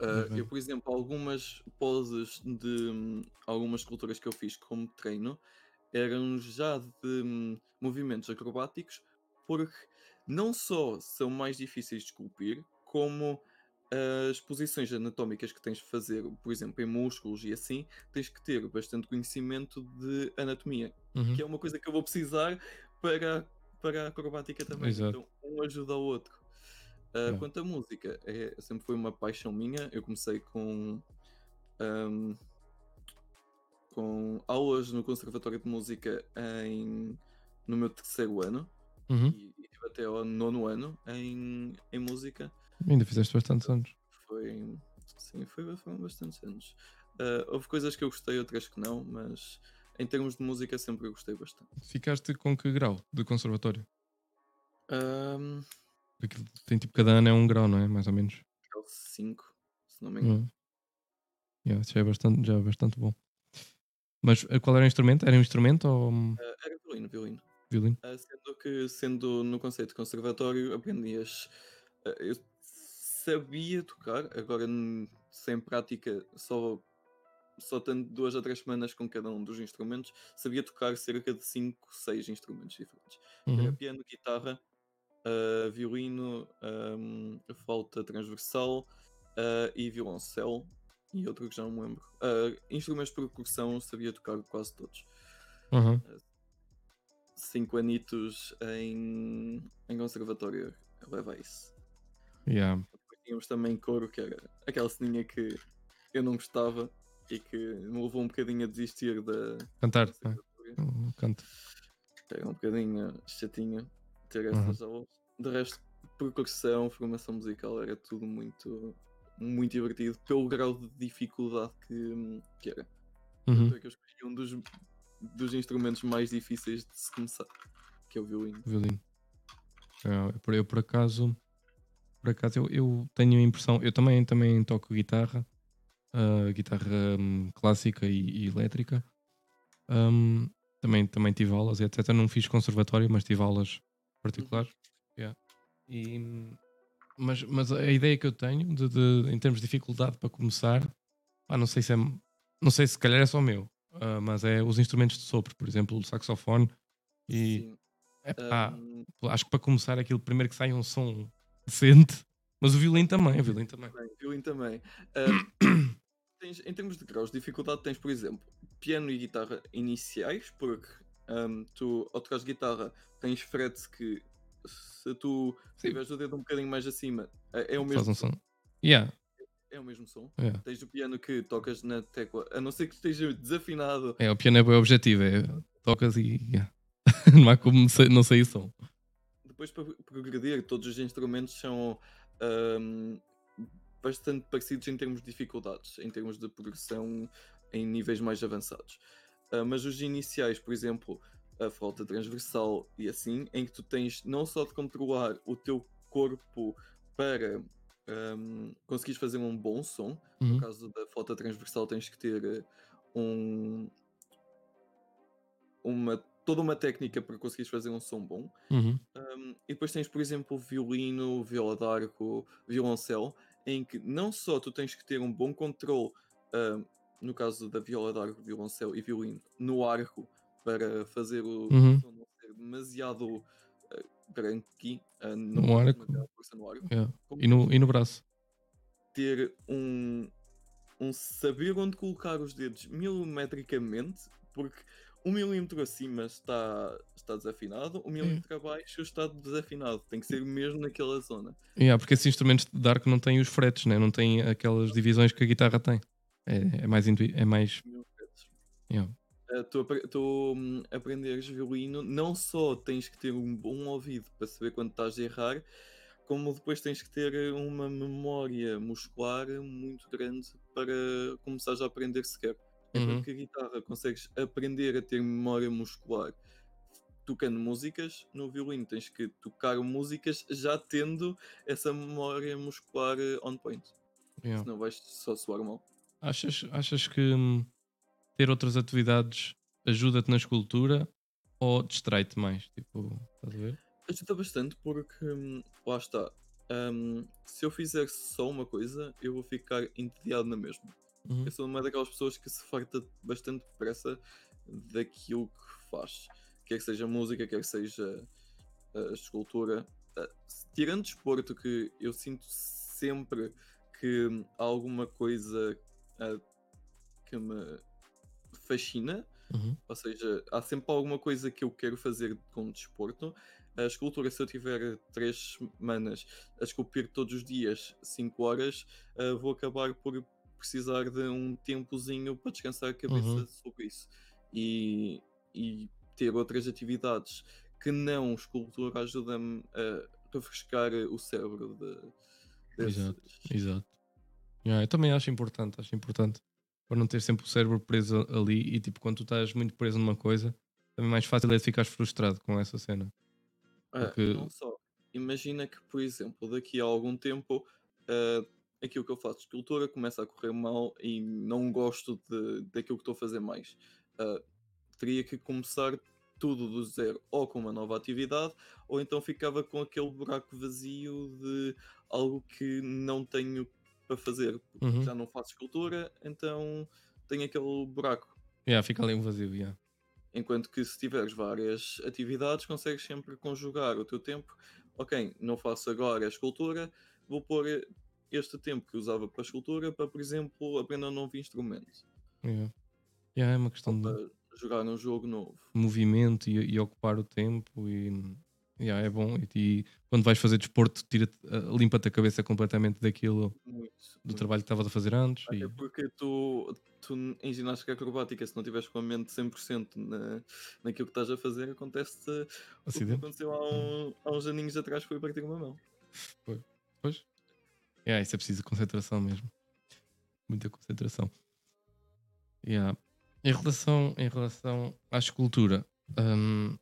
Uh, eu, por exemplo, algumas poses de um, algumas esculturas que eu fiz como treino eram já de um, movimentos acrobáticos, porque não só são mais difíceis de esculpir, como as posições anatómicas que tens de fazer, por exemplo, em músculos e assim, tens que ter bastante conhecimento de anatomia, uhum. que é uma coisa que eu vou precisar para, para a acrobática também. Exato. Então, um ajuda ao outro. Uh, Quanto à música, é, sempre foi uma paixão minha. Eu comecei com, um, com aulas no Conservatório de Música em, no meu terceiro ano uhum. e, e até ao nono ano em, em música. Ainda fizeste bastantes anos. Foi. Sim, foi, foram bastantes anos. Uh, houve coisas que eu gostei, outras que não, mas em termos de música sempre eu gostei bastante. Ficaste com que grau de conservatório? Um... Aquilo tem tipo, cada ano é um grau, não é? Mais ou menos. Grau 5, se não me engano. Uhum. Yeah, já, é bastante, já é bastante bom. Mas uh, qual era o instrumento? Era um instrumento ou. Uh, era violino, violino. Violino. Uh, sendo que, sendo no conceito de conservatório, aprendias. eu sabia tocar, agora sem prática, só, só tendo duas ou três semanas com cada um dos instrumentos, sabia tocar cerca de 5, 6 instrumentos diferentes. Uhum. Piano, guitarra, uh, violino, um, flauta transversal uh, e violoncelo. E outro que já não me lembro. Uh, instrumentos de percussão sabia tocar quase todos. Uhum. cinco anitos em, em conservatório leva a isso. Yeah tínhamos também coro, que era aquela ceninha que eu não gostava e que me levou um bocadinho a desistir da. Cantar, é? canto. Era um bocadinho chatinha ter essas uhum. aulas. De resto, percussão, formação musical, era tudo muito, muito divertido pelo grau de dificuldade que, que era. Uhum. que eu escolhi um dos, dos instrumentos mais difíceis de se começar, que é o violino. Violino. É, eu, por acaso, por acaso eu, eu, tenho a impressão, eu também, também toco guitarra, uh, guitarra um, clássica e, e elétrica. Um, também, também tive aulas, etc. Não fiz conservatório, mas tive aulas particulares. Yeah. E, mas, mas a ideia que eu tenho de, de, em termos de dificuldade para começar, ah, não sei se é, não sei se calhar é só meu, uh, mas é os instrumentos de sopro, por exemplo, o saxofone. E um... acho que para começar aquilo primeiro que sai um som decente. Mas o violino também, o violino também. O violino também. Uh, tens, em termos de graus de dificuldade, tens, por exemplo, piano e guitarra iniciais, porque um, tu, ao tocares guitarra, tens frets que se tu tiveres o dedo um bocadinho mais acima, é, é o mesmo Faz um som. som. Yeah. É o mesmo som. Yeah. Tens o piano que tocas na tecla, a não ser que esteja desafinado. É, o piano é bem objetivo, é tocas e. Yeah. não há como não sair som depois para progredir, todos os instrumentos são um, bastante parecidos em termos de dificuldades, em termos de progressão em níveis mais avançados. Uh, mas os iniciais, por exemplo, a flauta transversal e assim, em que tu tens não só de controlar o teu corpo para um, conseguires fazer um bom som, uhum. no caso da flauta transversal tens que ter um, uma toda uma técnica para conseguires fazer um som bom. Uhum. Um, e depois tens, por exemplo, violino, viola d'arco, violoncelo, em que não só tu tens que ter um bom controle, um, no caso da viola d'arco, violoncelo e violino, no arco, para fazer o uhum. som não ser demasiado uh, aqui uh, No não arco. no arco. Yeah. E, no, e no braço. ter um, um saber onde colocar os dedos milimetricamente, porque um milímetro acima está, está desafinado, um milímetro abaixo está desafinado. Tem que ser mesmo naquela zona. Yeah, porque esses instrumentos de arco não têm os fretes, né? não têm aquelas divisões que a guitarra tem. É, é mais. É mais yeah. Uh, tu, tu hum, aprenderes violino, não só tens que ter um bom ouvido para saber quando estás a errar, como depois tens que ter uma memória muscular muito grande para começares a aprender sequer. Uhum. Enquanto que a guitarra consegues aprender a ter memória muscular tocando músicas, no violino tens que tocar músicas já tendo essa memória muscular eh, on point. Yeah. Senão vais só suar mal. Achas, achas que hum, ter outras atividades ajuda-te na escultura ou distrai-te mais? Tipo, estás a ver? Ajuda bastante porque hum, lá está. hum, se eu fizer só uma coisa, eu vou ficar entediado na mesma. Uhum. Eu sou uma daquelas pessoas que se farta bastante depressa daquilo que faz. Quer que seja música, quer que seja a escultura. Ah, tirando desporto, que eu sinto sempre que há alguma coisa ah, que me fascina, Uhum. ou seja, há sempre alguma coisa que eu quero fazer com desporto. A escultura, se eu tiver três semanas a esculpir todos os dias 5 horas, ah, vou acabar por precisar de um tempozinho para descansar a cabeça Uhum. sobre isso. E, e ter outras atividades que não escultura ajuda-me a refrescar o cérebro de, desses- Exato. Exato. Yeah, eu também acho importante, acho importante para não ter sempre o cérebro preso ali e tipo, quando tu estás muito preso numa coisa, também mais fácil é ficar frustrado com essa cena. Ah, Porque- Não só. Imagina que, por exemplo, daqui a algum tempo, ah, aquilo que eu faço de escultura começa a correr mal e não gosto de, daquilo que estou a fazer mais. Ah, teria que começar tudo do zero, ou com uma nova atividade, ou então ficava com aquele buraco vazio de algo que não tenho para fazer. porque Uhum. Já não faço escultura, então tenho aquele buraco. Yeah, fica ali um vazio. Yeah. Enquanto que se tiveres várias atividades, consegues sempre conjugar o teu tempo. Ok, não faço agora a escultura, vou pôr este tempo que usava para a escultura para, por exemplo, aprender um novo instrumento. Yeah. Yeah, é uma questão de jogar um jogo novo. movimento e, e ocupar o tempo e yeah, é bom. E, e quando vais fazer desporto, tira limpa-te a cabeça completamente daquilo Muito. do muito. trabalho que estavas a fazer antes. Até E, porque tu, tu em ginástica acrobática, se não tiveres com a mente 100% na, naquilo que estás a fazer, acontece o que aconteceu há, um- há uns aninhos atrás, foi partir uma mão. Pois. Yeah, isso é preciso concentração mesmo. Muita concentração. Yeah. Em, relação, em relação à escultura, hum,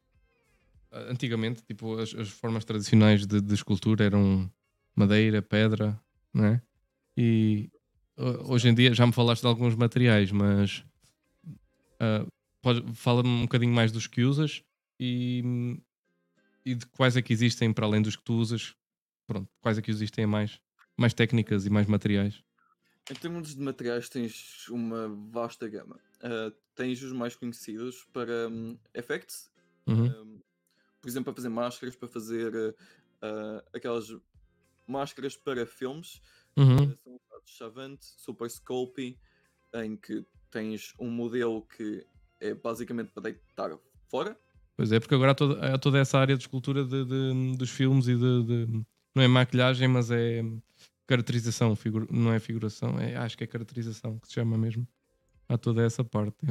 antigamente, tipo, as, as formas tradicionais de, de escultura eram madeira, pedra, não é? E ho- hoje em dia já me falaste de alguns materiais, mas pode- fala-me um bocadinho mais dos que usas e, e de quais é que existem para além dos que tu usas. Pronto, quais é que existem mais, mais técnicas e mais materiais. Em termos de materiais, tens uma vasta gama. Ah, tens os mais conhecidos para hum, effects, Uhum. hum, por exemplo, para fazer máscaras, para fazer ah, aquelas máscaras para filmes. Uhum. ah, são usados Chavante, Super Sculpey, em que tens um modelo que é basicamente para deitar fora. Pois é, porque agora há toda, há toda essa área de escultura de, de- dos filmes e de, de- Não é maquilhagem, mas é caracterização. figu- não é figuração, é, acho que é caracterização que se chama mesmo. Há toda essa parte.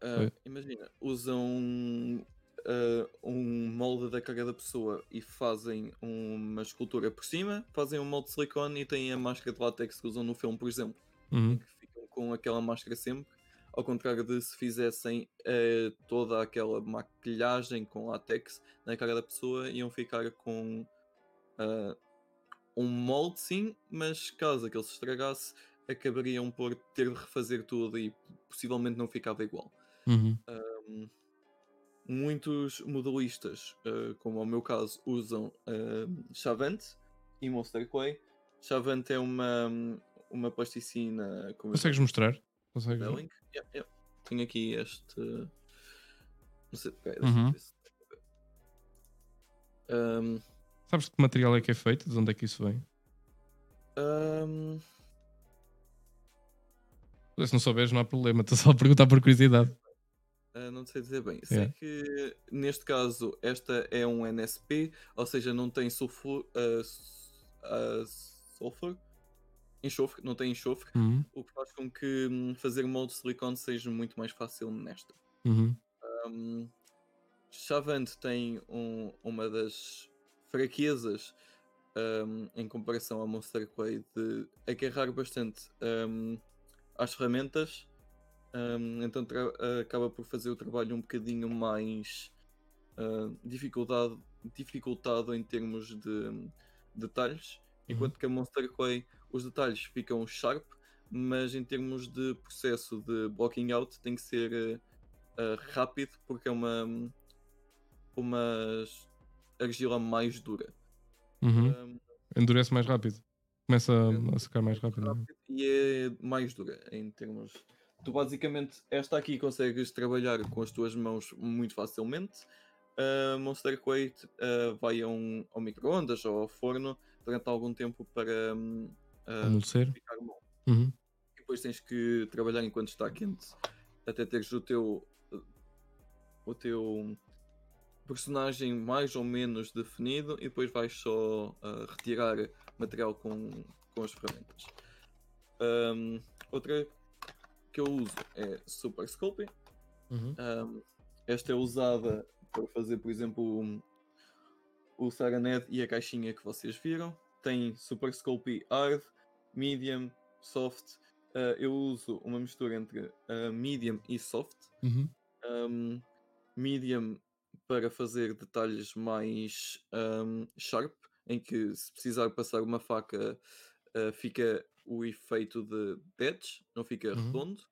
Foi. imagina, usam ah, um molde da cara da pessoa e fazem uma escultura por cima, fazem um molde de silicone e têm a máscara de látex que usam no filme, por exemplo, em Uhum. que ficam com aquela máscara sempre. Ao contrário de se fizessem ah, toda aquela maquilhagem com látex na cara da pessoa, iam ficar com ah, um molde, sim, mas caso aquele se estragasse, acabariam por ter de refazer tudo e possivelmente não ficava igual Uhum. um, muitos modelistas, uh, como é o meu caso, usam um, Chavante e Monster Clay. Chavante é uma, uma plasticina Consegues mostrar? Consegues? Yeah, yeah. Tenho aqui este. Não sei, Uhum. Ahm, Sabes de que material é que é feito? De onde é que isso vem? ahm, Se não souberes, não há problema. Estou só a perguntar por curiosidade. ah, não sei dizer bem. Sei Yeah. que neste caso esta é um NSP, ou seja, não tem sulfur, s- ah, sulfur, enxofre, não tem enxofre, Uhum, o que faz com que hum, fazer molde de silicone seja muito mais fácil nesta. uhum, Um, Chavante tem um- uma das fraquezas um, em comparação ao Monster Clay de agarrar bastante um, às ferramentas, um, então acaba por fazer o trabalho um bocadinho mais uh, dificultado, dificultado em termos de hum, detalhes, enquanto que a Monster Clay os detalhes ficam sharp, mas em termos de processo de blocking out tem que ser uh, rápido porque é uma uma argila mais dura. uhum. Um, Endurece mais rápido. Começa a, a secar mais rápido. é? rápido e é mais dura em termos. Tu basicamente, esta aqui consegues trabalhar com as tuas mãos muito facilmente. A Monster Quake uh, vai a um, ao micro-ondas ou ao forno durante algum tempo para um, uh, ficar bom. Uhum, E depois tens que trabalhar enquanto está quente até teres o teu o teu personagem mais ou menos definido e depois vais só ah, retirar material com, com as ferramentas. Ahm, outra que eu uso é Super Sculpting. uhum. Ahm, esta é usada para fazer, por exemplo, um- o Saranet e a caixinha que vocês viram. Tem Super Sculpey Hard, Medium, Soft. Ah, eu uso uma mistura entre ah, Medium e Soft. Uhum. Um, medium para fazer detalhes mais um, sharp, em que se precisar passar uma faca uh, fica o efeito de edge, não fica Uhum. redondo,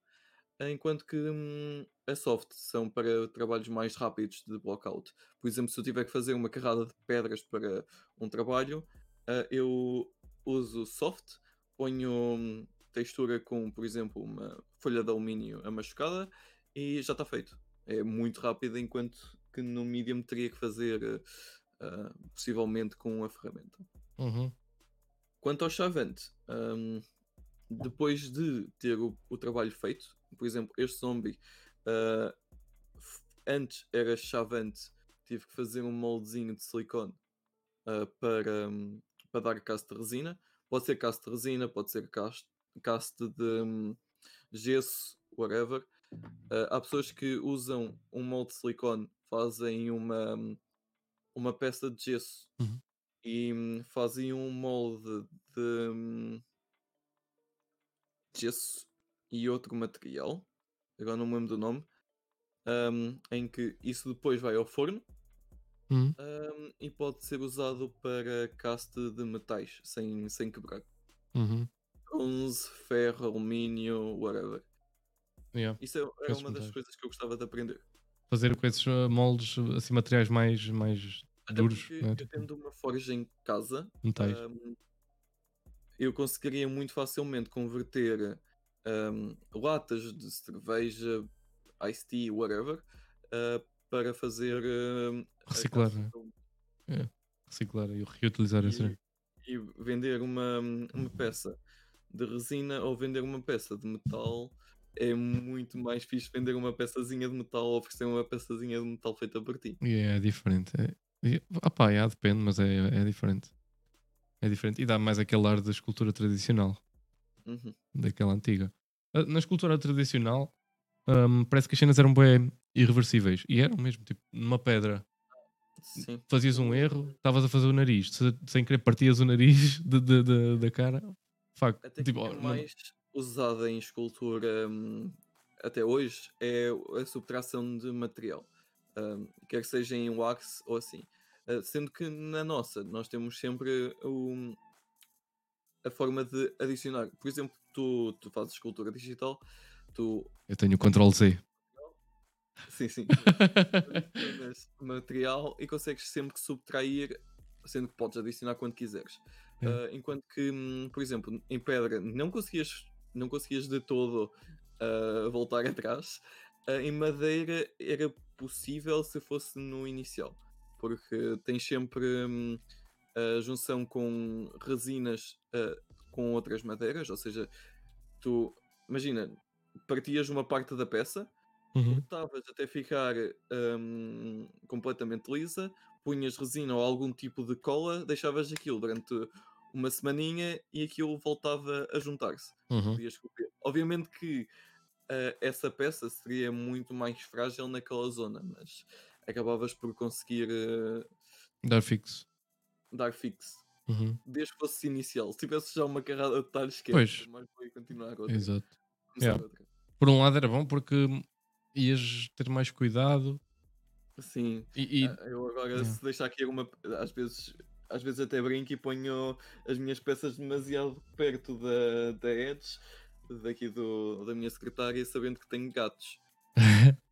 enquanto que hum, a soft são para trabalhos mais rápidos de blockout. Por exemplo, se eu tiver que fazer uma carrada de pedras para um trabalho, uh, eu uso soft, ponho hum, textura com, por exemplo, uma folha de alumínio amachucada e já está feito. É muito rápido, enquanto que no medium teria que fazer uh, possivelmente com a ferramenta. Uhum. Quanto ao chavante, hum, depois de ter o, o trabalho feito, por exemplo, este zombie uh, antes era chavante, tive que fazer um moldezinho de silicone uh, para, hum, para dar cast de resina. Pode ser cast de resina, pode ser cast, cast de hum, gesso, whatever. Uh, há pessoas que usam um molde de silicone, fazem uma, hum, uma peça de gesso Uhum. e hum, fazem um molde de hum, gesso e outro material, agora não me lembro do nome, hum, em que isso depois vai ao forno Uhum. hum, e pode ser usado para caste de metais sem, sem quebrar. Uhum. Bronze, ferro, alumínio, whatever. Yeah. Isso é- era Esses uma das coisas que eu gostava de aprender. Fazer com esses uh, moldes, uh, assim, materiais mais, mais Até duros, né? eu tendo uma forja em casa, hum, eu conseguiria muito facilmente converter hum, latas de cerveja, iced tea, whatever, uh, para fazer a Reciclar, né? do- Reciclar e reutilizar e, e vender uma, uma peça de resina ou vender uma peça de metal é muito mais fixe vender uma peçazinha de metal ou oferecer uma peçazinha de metal feita por ti. É diferente. É, opá, yeah, depende, mas é, é diferente. É diferente. E dá mais aquele ar da escultura tradicional, Uhum. daquela antiga. Ah, Na escultura tradicional, hum, parece que as cenas eram bem irreversíveis. E eram mesmo, tipo, numa pedra. Sim. Fazias um erro, estavas a fazer o nariz. Se- sem querer partias o nariz de, de- de- da cara. Facto. Até Tipo, é não- mais usada em escultura hum, até hoje é a subtração de material, hum, quer seja em wax ou assim. Uh, sendo que na nossa nós temos sempre o- a forma de adicionar. Por exemplo, tu, tu fazes escultura digital, tu Eu tenho o Ctrl Z. sim, sim, material e consegues sempre subtrair, sendo que podes adicionar quando quiseres. É. Uh, enquanto que, hum, por exemplo, em pedra não conseguias, não conseguias de todo uh, voltar atrás. Uh, em madeira era possível se fosse no inicial. porque tens sempre hum, a junção com resinas uh, com outras madeiras, ou seja, tu imagina, partias uma parte da peça, Uhum. cortavas até ficar hum, completamente lisa, punhas resina ou algum tipo de cola, deixavas aquilo durante uma semaninha e aquilo voltava a juntar-se. Uhum. Obviamente que uh, essa peça seria muito mais frágil naquela zona, mas acabavas por conseguir uh, Dar fixo. dar fixe. Uhum. Desde que fosse inicial. Se tivesse já uma carrada de detalhes que Pois. mais vou continuar outra. Exato. Yeah. outra. Por um lado era bom porque ias ter mais cuidado Sim. e, e- Ah, Eu agora, Yeah. se deixar aqui uma. Às vezes, às vezes até brinco e ponho as minhas peças demasiado perto da, da Edge, daqui do, da minha secretária, sabendo que tenho gatos.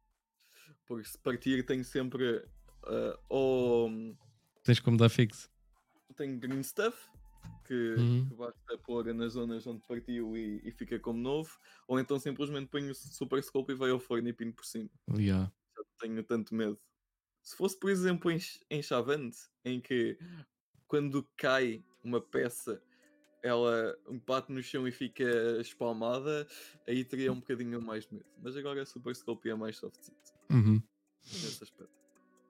Porque se partir, tenho sempre. ah, ou tens como dar fixo. tenho green stuff, que, Uhum. que basta pôr nas zonas onde partiu e, e fica como novo, ou então simplesmente ponho o super scope e vai ao forno e pino por cima. Yeah. já tenho tanto medo. Se fosse, por exemplo, em, em Chavante, em que quando cai uma peça ela bate no chão e fica espalmada, aí teria um bocadinho mais de medo. Mas agora a Super Scope é mais soft Uhum. nesse aspecto.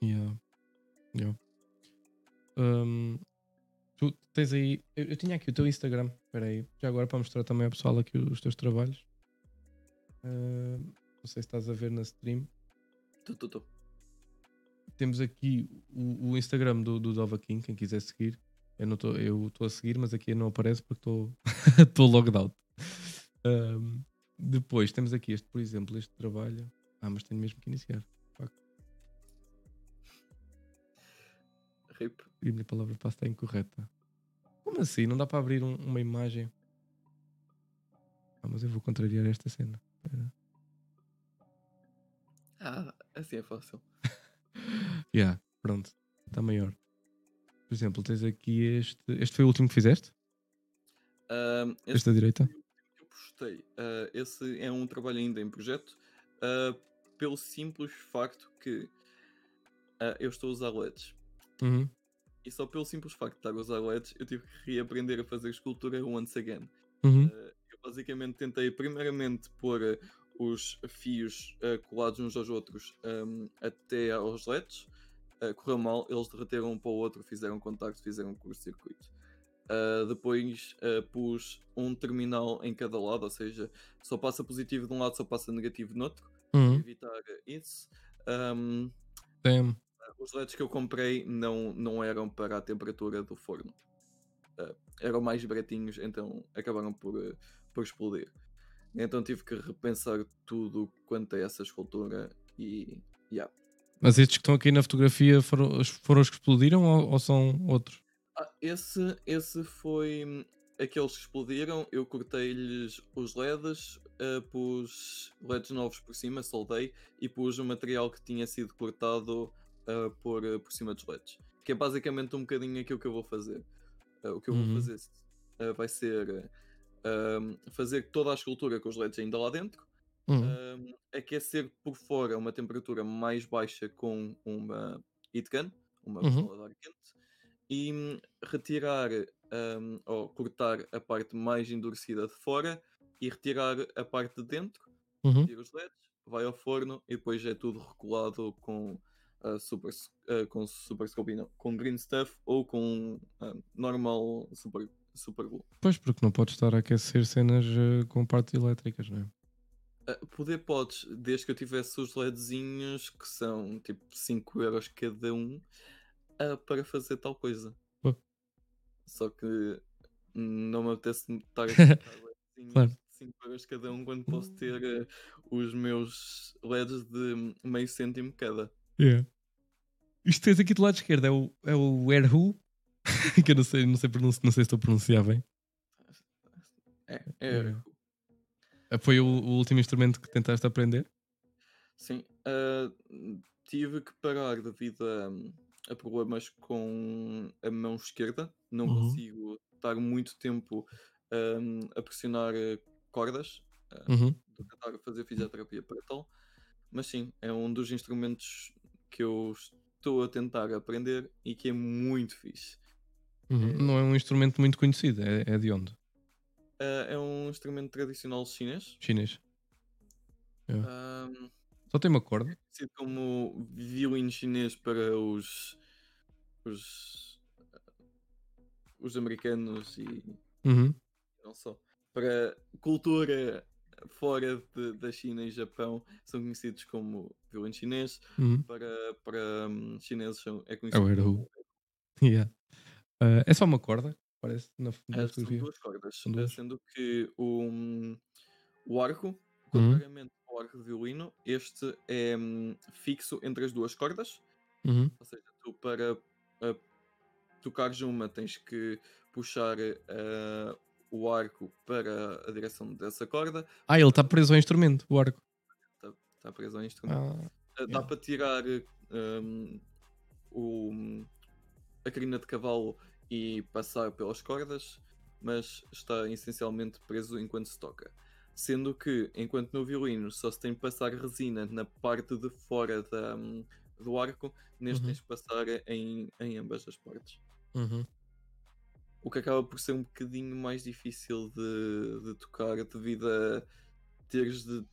Yeah. Yeah. Um, tu tens aí. Eu, eu tinha aqui o teu Instagram. Espera aí. Já agora para mostrar também ao pessoal aqui os teus trabalhos. Uh, não sei se estás a ver na stream. Tu, tu, tu. Temos aqui o, o Instagram do, do Dova King, quem quiser seguir. Eu não estou eu estou a seguir, mas aqui não aparece porque estou logged out. Um, depois temos aqui este, por exemplo, este trabalho. Ah, mas tenho mesmo que iniciar. Rip. E a minha palavra passe está incorreta. Como assim? Não dá para abrir um- uma imagem? Ah, mas eu vou contrariar esta cena. Espera. Ah, assim é fácil. Yeah, pronto. Está maior. Por exemplo, tens aqui este. Este foi o último que fizeste? Ahm, esse Este da direita? que eu postei, ah, esse é um trabalho ainda em projeto, ah, pelo simples facto que ah, eu estou a usar LEDs. Uhum. E só pelo simples facto de estar a usar LEDs, eu tive que reaprender a fazer escultura once again. Uhum. Uh, eu basicamente tentei primeiramente pôr uh, os fios uh, colados uns aos outros um, até aos LEDs. Uh, correu mal, eles derreteram um para o outro, fizeram contacto, fizeram curto-circuito. Uh, depois uh, pus um terminal em cada lado, ou seja, só passa positivo de um lado, só passa negativo no outro, para Uhum. evitar isso. Um, Damn. os LEDs que eu comprei não, não eram para a temperatura do forno. Ah, eram mais baratinhos, então acabaram por, por explodir. Então tive que repensar tudo quanto a essa escultura e. Yeah. Mas estes que estão aqui na fotografia foram, os- foram os que explodiram ou, ou são outros? Ah, esse, esse foi hum, aqueles que explodiram. Eu cortei-lhes os LEDs, ah, pus LEDs novos por cima, soldei e pus o material que tinha sido cortado ah, por, ah, por cima dos LEDs. Que é basicamente um bocadinho aquilo que eu vou fazer. O que eu Uhum. vou fazer vai ser ah, fazer toda a escultura com os LEDs ainda lá dentro. Uhum. um, aquecer por fora uma temperatura mais baixa com uma heat gun, uma Uhum. quente, e hum, retirar um, ou cortar a parte mais endurecida de fora e retirar a parte de dentro, Uhum. tira os LEDs, vai ao forno e depois é tudo recolado com a super, ah, com super scope, não, com green stuff ou com ah, normal super, super glue. Pois, porque não podes estar a aquecer cenas eh, com partes elétricas, não é? Uh, poder podes, desde que eu tivesse os LEDzinhos, que são tipo 5 euros cada um, uh, para fazer tal coisa. Só que não me apetece estar a comprar LEDzinhos Claro. de 5 euros cada um quando posso ter uh, os meus LEDs de meio cêntimo cada. Yeah. Isto tens aqui do lado esquerdo é o, é o Erhu, que eu não sei, não, sei não sei se estou a pronunciar bem. É, é. Foi o, o último instrumento que tentaste aprender? Sim, ah, tive que parar devido a, a problemas com a mão esquerda. Não Uhum. consigo estar muito tempo ahm, a pressionar cordas. ah, Uhum. tentar fazer fisioterapia para tal. Mas sim, é um dos instrumentos que eu estou a tentar aprender e que é muito fixe. Uhum. É- Não é um instrumento muito conhecido, é, é de onde? Ah, é um instrumento tradicional chinês. Chinês. ahm, Só tem uma corda. conhecido como violino chinês para os os, os americanos e Uhum. não só. Para cultura fora de- da China e Japão são conhecidos como violino chinês. Uhum. Para, para hum, chineses são, é É conhecido como. Yeah. Ah, é só uma corda, parece, na, na Ah, são duas cordas, São ah, duas. sendo que o, hum, o arco, Uhum. contrariamente ao arco de violino, este é hum, fixo entre as duas cordas. Uhum. Ou seja, tu para ah, tocares uma tens que puxar ah, o arco para a direção dessa corda, Ah, ele está preso ao instrumento, o arco. está preso ao instrumento. Ah, Ah, Dá yeah. para tirar hum, o, a crina de cavalo e passar pelas cordas, mas está essencialmente preso enquanto se toca. Sendo que, enquanto no violino só se tem que passar resina na parte de fora da, hum, do arco, neste Uhum. tens que passar em, em ambas as partes. Uhum. O que acaba por ser um bocadinho mais difícil de, de tocar devido a teres de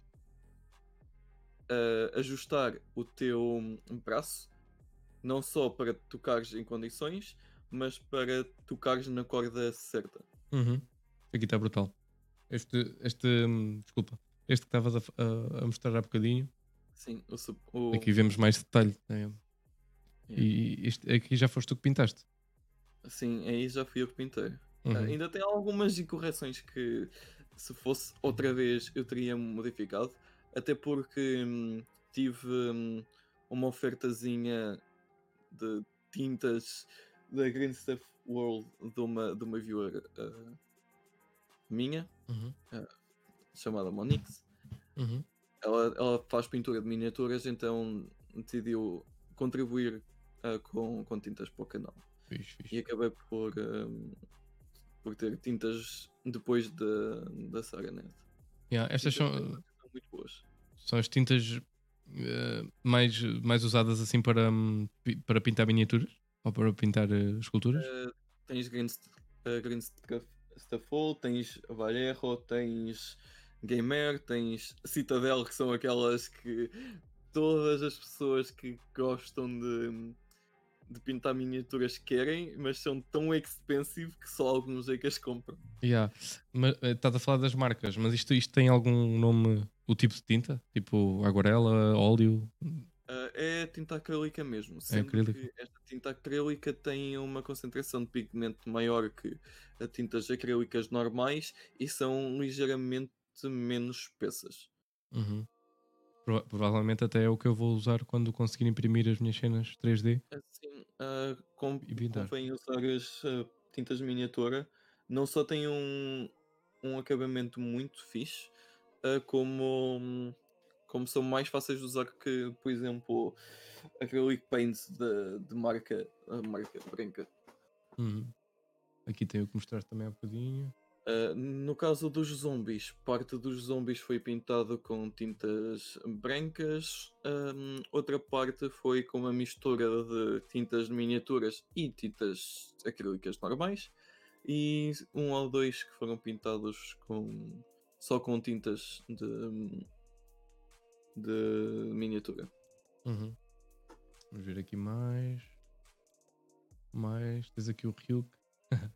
ah, ajustar o teu braço não só para tocares em condições, mas para tocares na corda certa. Uhum. Aqui está brutal. Este, este, hum, desculpa, este que estavas a, a- a mostrar há bocadinho, Sim, o, o- aqui vemos mais detalhe. né? Yeah. E este, aqui já foste tu que pintaste. sim, aí já fui eu que pintei. Uhum. Ah, ainda tem algumas incorreções que se fosse outra vez eu teria modificado, até porque hum, tive hum, uma ofertazinha de tintas da Green Stuff World de uma, de uma viewer ah, minha, Uhum. chamada Monix. Uhum. Ela, ela faz pintura de miniaturas, então decidiu contribuir ah, com, com tintas para o canal. E acabei por, hum, por ter tintas depois da, da saga net. Yeah, estas são, são muito boas. são as tintas eh, mais, mais usadas assim para, hum, para pintar miniaturas ou para pintar eh, esculturas. Ah, tens Green, ah, Green tens Vallejo, tens Gamer, tens Citadel, que são aquelas que todas as pessoas que gostam de, de pintar miniaturas querem, mas são tão expensive que só alguns é que as compram. Yeah. Mas, eh, Estás a falar das marcas, mas isto, isto tem algum nome, o tipo de tinta? Tipo aguarela, óleo? É tinta acrílica mesmo, sendo acrílica. que esta tinta acrílica tem uma concentração de pigmento maior que as tintas acrílicas normais e são ligeiramente menos espessas. Uhum. Prova- Provavelmente até é o que eu vou usar quando conseguir imprimir as minhas cenas 3D. Assim, ah, com, convém usar as ah, tintas miniatura. Não só tem um, um acabamento muito fixe, ah, como, hum, como são mais fáceis de usar que, por exemplo, acrylic paints de, de marca, marca branca. Uhum. Aqui tem o que mostrar também há bocadinho. Uh, no caso dos zombies, parte dos zombies foi pintado com tintas brancas, um, outra parte foi com uma mistura de tintas de miniaturas e tintas acrílicas normais, e um ou dois que foram pintados com só com tintas de, de miniatura. Uhum. Vamos ver aqui mais. Mais. Tens aqui o Ryuk.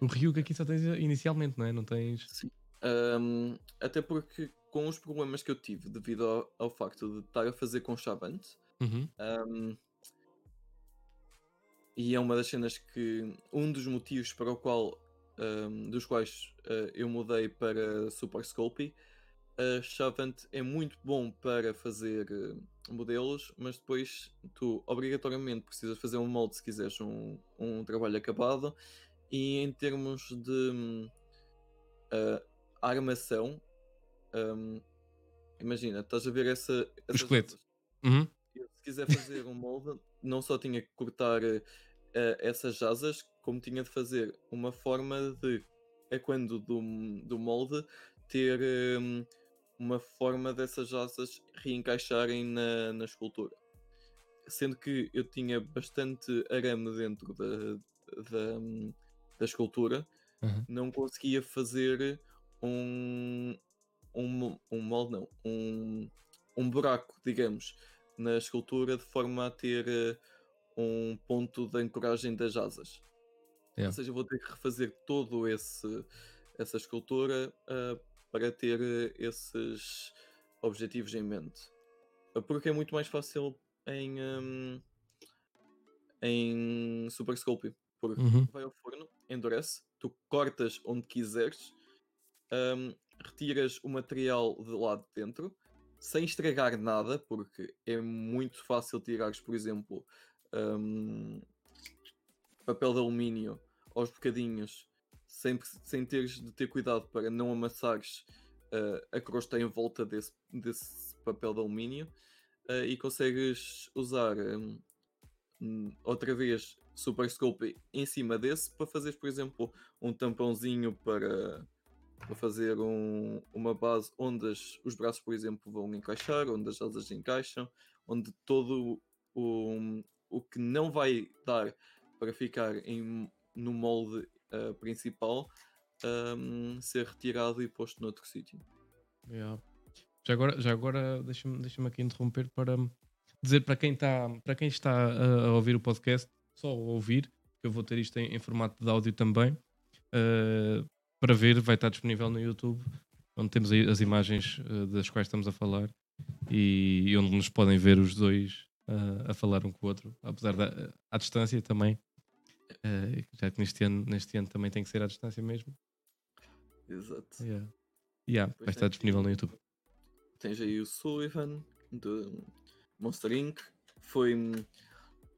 o Ryuk aqui só tens inicialmente, não é? Não tens. Sim. Um, até porque com os problemas que eu tive devido ao, ao facto de estar a fazer com Chavante, Uhum. Um, e é uma das cenas que um dos motivos para o qual um, dos quais uh, eu mudei para Super Sculpey a Chavant é muito bom para fazer uh, modelos, mas depois tu obrigatoriamente precisas fazer um molde se quiseres um, um trabalho acabado e em termos de uh, armação um, imagina, estás a ver essa, O esqueleto. Uhum. Se quiser fazer um molde, não só tinha que cortar eh, eh, essas asas, como tinha de fazer uma forma de, a quando do, do molde, ter eh, uma forma dessas asas reencaixarem na, na escultura. sendo que eu tinha bastante arame dentro da, da, da escultura, Uhum. não conseguia fazer um, um, um molde, não, um, um buraco, digamos, na escultura de forma a ter eh, um ponto de ancoragem das asas. Yeah. Ou seja, vou ter que refazer todo esse essa escultura ah, para ter eh, esses objetivos em mente. Porque é muito mais fácil em, hum, em Super Sculpey. Porque Uhum. vai ao forno, endurece, tu cortas onde quiseres, hum, retiras o material de lá de dentro, sem estragar nada, porque é muito fácil tirares, por exemplo, hum, papel de alumínio aos bocadinhos, sem, sem teres de ter cuidado para não amassares ah, a crosta em volta desse, desse papel de alumínio ah, e consegues usar hum, hum, outra vez Super Sculpey em cima desse para fazeres, por exemplo, um tampãozinho para, para fazer um- uma base onde as- os braços, por exemplo, vão encaixar, onde as asas encaixam, onde todo o, o que não vai dar para ficar em, no molde ah, principal hum, ser retirado e posto noutro sítio. Yeah. Já agora, já agora deixa-me deixa aqui interromper para dizer para quem, tá, para quem está a, a ouvir o podcast, só ouvir, que eu vou ter isto em, em formato de áudio também, uh, para ver, vai estar disponível no YouTube, onde temos as imagens uh, das quais estamos a falar e, e onde nos podem ver os dois uh, a falar um com o outro, apesar da à distância também. Uh, já que neste ano, neste ano também tem que ser à distância mesmo. Exato. Yeah. Yeah, vai estar disponível no YouTube. Tens aí o Sullivan de Monster Inc. Foi hum,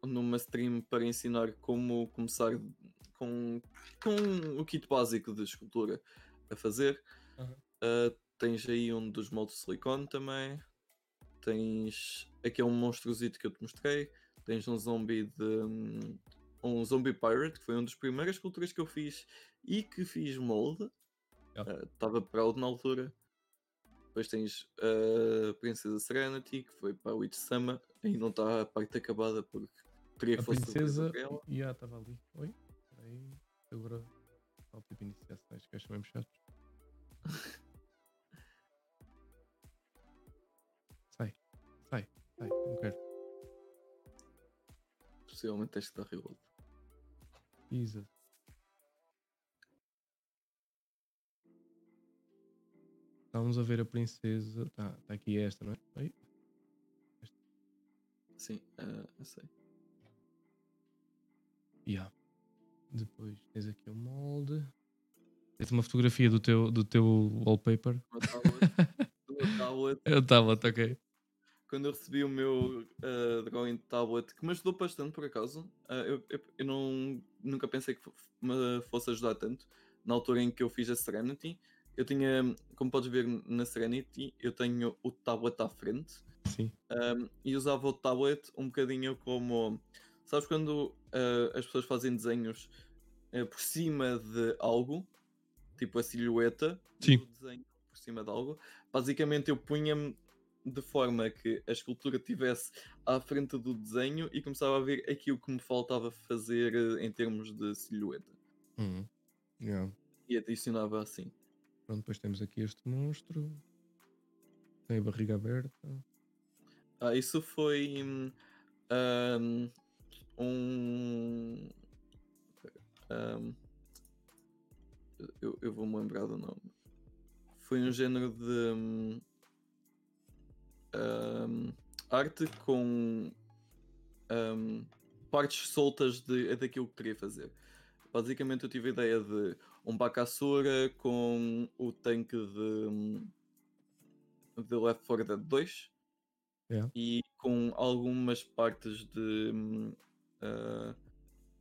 numa stream para ensinar como começar com, com o kit básico de escultura a fazer. Ah, tens aí um dos moldes de silicone também. Tens aqui é um monstrozito que eu te mostrei. Tens um zombie de hum, um zombie pirate que foi uma das primeiras esculturas que eu fiz e que fiz molde. Yeah. Estava proud na altura. Depois tens a Princesa Serenity, que foi para a Witch Sama, e não está a parte acabada porque queria que fosse princesa. para ela. Já estava ali. Oi? Peraí. Agora. Só o tipo estes gajos são mesmo chatos. Sai. Sai. Sai. Não quero. Possivelmente tens que dar reload. Jesus. Estávamos a ver a princesa. Tá, tá aqui esta, não é? Oi? Sim, ah, eu sei. Yeah. Depois tens aqui o molde. Tens uma fotografia do teu, do teu wallpaper. Uma tablet, uma tablet. Eu estava, tá ok. Quando eu recebi o meu ah, drawing tablet, que me ajudou bastante por acaso, ah, eu, eu, eu não, nunca pensei que me fosse ajudar tanto. Na altura em que eu fiz a Serenity, eu tinha, como podes ver na Serenity, eu tenho o tablet à frente Sim. um, e usava o tablet um bocadinho como. Sabes quando uh, as pessoas fazem desenhos uh, por cima de algo, tipo a silhueta Sim. do desenho por cima de algo? Basicamente eu punha-me de forma que a escultura estivesse à frente do desenho e começava a ver aquilo que me faltava fazer uh, em termos de silhueta. Uhum. Yeah. E adicionava assim. Pronto, depois temos aqui este monstro. Tem a barriga aberta. Ah, isso foi hum, um. um, eu, eu vou me lembrar do nome. Foi um género de hum, arte com hum, partes soltas de, daquilo que queria fazer. Basicamente, eu tive a ideia de um Bakasura com o tanque de, de Left 4 Dead 2 e com algumas partes de ah,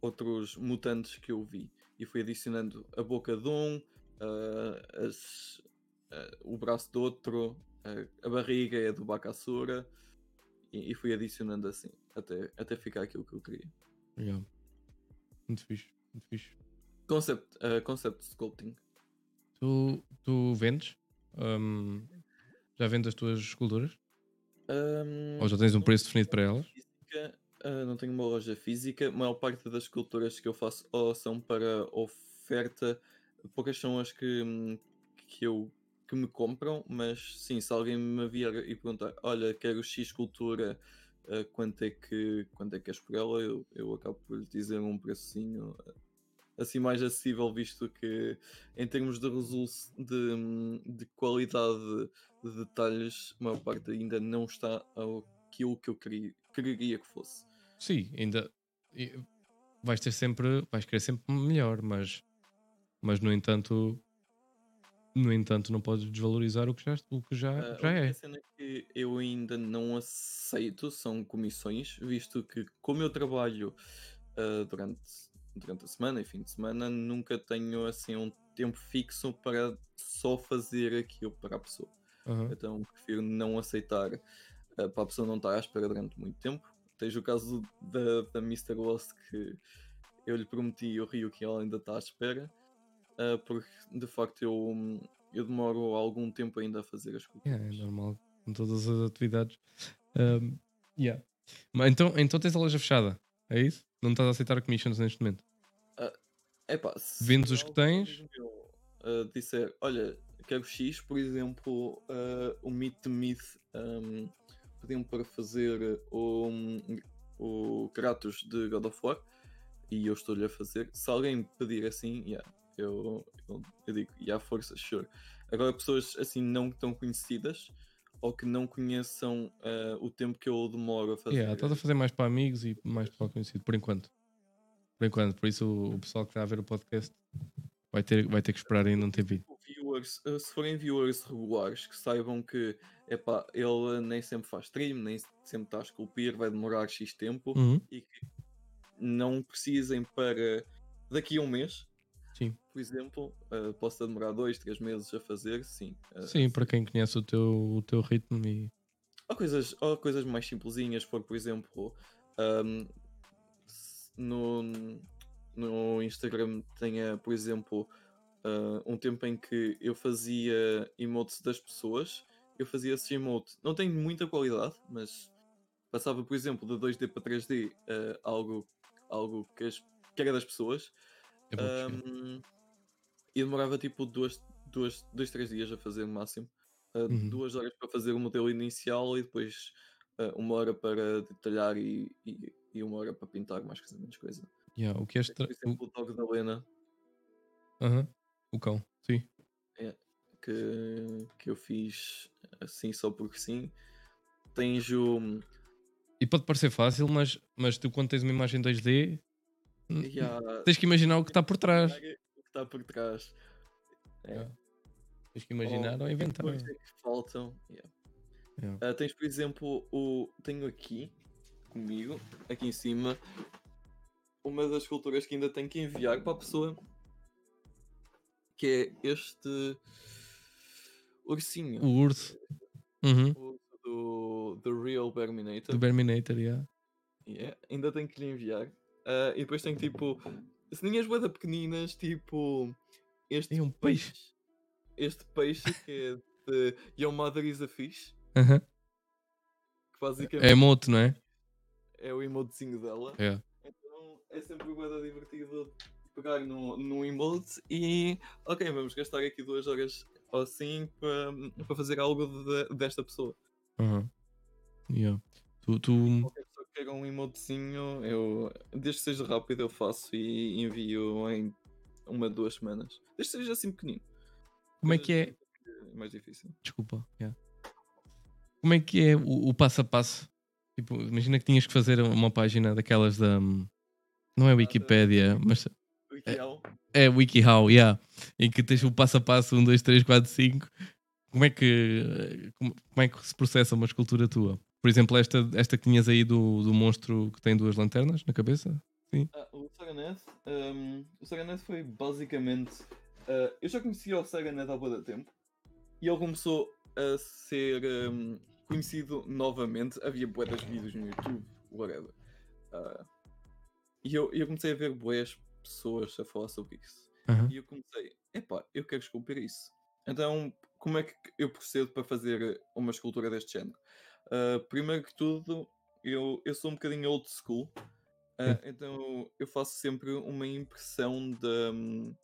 outros mutantes que eu vi. E fui adicionando a boca de um, ah, as- ah, o braço do outro, a barriga é do Bakasura e, e fui adicionando assim até, até ficar aquilo que eu queria. Yeah. Muito fixe. Muito fixe. Concept, ah, concept sculpting. Tu, tu vendes? Hum, já vendes as tuas esculturas? Hum, Ou já tens um preço definido para elas? física. ah, não tenho uma loja física. A maior parte das esculturas que eu faço ou são para oferta, poucas são as que, que eu que me compram, mas sim, se alguém me vier e perguntar, olha, quero X escultura, ah, quanto é que quanto é que és por ela, eu, eu acabo por lhe dizer um precinho ah, assim mais acessível, visto que em termos de resolução de, de qualidade de detalhes, a maior parte ainda não está ao aquilo que eu queria, que fosse. Sim, ainda vais ter sempre, vais querer sempre melhor, mas, mas no entanto, no entanto, não podes desvalorizar o que já, o que já, a já única é. cena que eu ainda não aceito são comissões, visto que, como eu trabalho ah, durante, durante a semana e fim de semana, nunca tenho assim um tempo fixo para só fazer aquilo para a pessoa. Aham. Então prefiro não aceitar ah, para a pessoa não estar à espera durante muito tempo. Tens o caso da, da Mr. Lost que eu lhe prometi o Rio que ela ainda está à espera, ah, porque de facto eu, eu demoro algum tempo ainda a fazer as coisas. Yeah, é normal com todas as atividades. Um, yeah. Mas então, então tens a loja fechada, é isso? Não estás a aceitar commissions neste momento? Epá, se Vendes os que tens? amigo meu, ah, disser, olha, quero X, por exemplo, ah, o Meet the Myth um, pediam para fazer o, o Kratos de God of War e eu estou-lhe a fazer. Se alguém pedir assim, yeah, eu, eu, eu digo, e yeah, força, sure. Agora, pessoas assim não tão conhecidas ou que não conheçam ah, o tempo que eu demoro a fazer. Yeah, estás a fazer mais para amigos e mais para o conhecido, por enquanto. Por enquanto, por isso o, o pessoal que está a ver o podcast vai ter, vai ter que esperar ainda um tempinho. Tipo, viewers, eh, se forem viewers regulares, que saibam que epá, ele nem sempre faz stream, nem sempre está a esculpir, vai demorar X tempo Uhum. e que não precisem para daqui a um mês, Sim. por exemplo, eh, possa demorar dois, três meses a fazer, sim. eh, Sim, para quem conhece o teu, o teu ritmo e. Ou coisas, ou coisas mais simplesinhas, for por exemplo, ahm, s- no, no Instagram tenha, por exemplo, ah, um tempo em que eu fazia emotes das pessoas, eu fazia esse emote, não tem muita qualidade, mas passava, por exemplo, de 2D para 3D, ah, algo, algo que, as- que era das pessoas, É ahm, e demorava tipo duas, duas, dois, três dias a fazer no máximo. Uh, Uhum. Duas horas para fazer o modelo inicial e depois uh, uma hora para detalhar e, e, e uma hora para pintar mais coisa menos coisa. Yeah, o que é extra... Por exemplo, o dog da Lena o... Aham, o cão, sim. que, que eu fiz assim só porque sim. Tens o. E pode parecer fácil, mas, mas tu quando tens uma imagem 2D n- Yeah, tens que imaginar o que está por trás. o que está por trás. É. Yeah. Tens que imaginar ou, que inventar. é que faltam. Yeah. Yeah. Ah, tens, por exemplo, o. Tenho aqui comigo, aqui em cima, uma das esculturas que ainda tenho que enviar para a pessoa. Que é este ursinho. O urso. Uhum. O do The Real Berminator. Do Berminator, yeah. Yeah, ainda tenho que lhe enviar. Ah, e depois tenho tipo. Ceninhas boeda pequeninas, tipo. Este É um peixe. Este peixe que é de Your Mother is a Fish. Aham. Que basicamente É emote, não é? é o emotezinho dela. É. Então é sempre boeda divertido pegar no, no emote e. Ok, vamos gastar aqui duas horas ou assim para, para fazer algo de- desta pessoa. Aham. Yeah. Tu, tu... Queira um emotezinho, eu, desde que seja rápido, eu faço e envio em uma, duas semanas. Desde que seja assim pequenino. Como é que é? É mais difícil. Desculpa. yeah. Como é que é o, o passo a passo? Tipo, imagina que tinhas que fazer uma página daquelas da. Não é Wikipédia, mas O ideal. é WikiHow, yeah. Em que tens o passo a passo 1, 2, 3, 4, 5. Como é que, como, como é que se processa uma escultura tua? Por exemplo, esta, esta que tinhas aí do, do monstro que tem duas lanternas na cabeça? Ah, o Saganeth, um, o Saganeth foi basicamente. ah, eu já conhecia o Saganeth há muito tempo e ele começou a ser um, conhecido novamente. Havia boas vídeos no YouTube, whatever. Ah, e eu, eu comecei a ver boas pessoas a falar sobre isso. Aham. E eu comecei, epá, eu quero esculpir isso. Então, como é que eu procedo para fazer uma escultura deste género? Ah, primeiro que tudo, eu, eu sou um bocadinho old school, uh, então eu faço sempre uma impressão da, hum,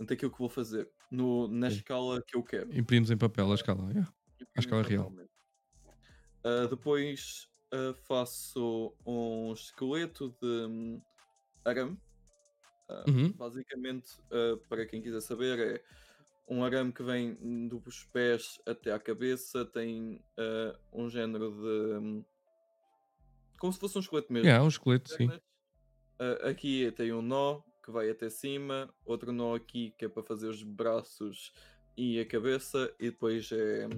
daquilo que vou fazer no, na Sim. escala que eu quero. Imprimos em papel a escala. yeah. À escala real. Uh, depois uh, faço um esqueleto de hum, arame. Uh, Uhum. Basicamente, uh, para quem quiser saber, é um arame que vem dos pés até à cabeça, tem uh, um género de. hum, como se fosse um esqueleto mesmo. Yeah, um esqueleto, sim. Ah, aqui tem um nó que vai até cima, outro nó aqui que é para fazer os braços e a cabeça, e depois é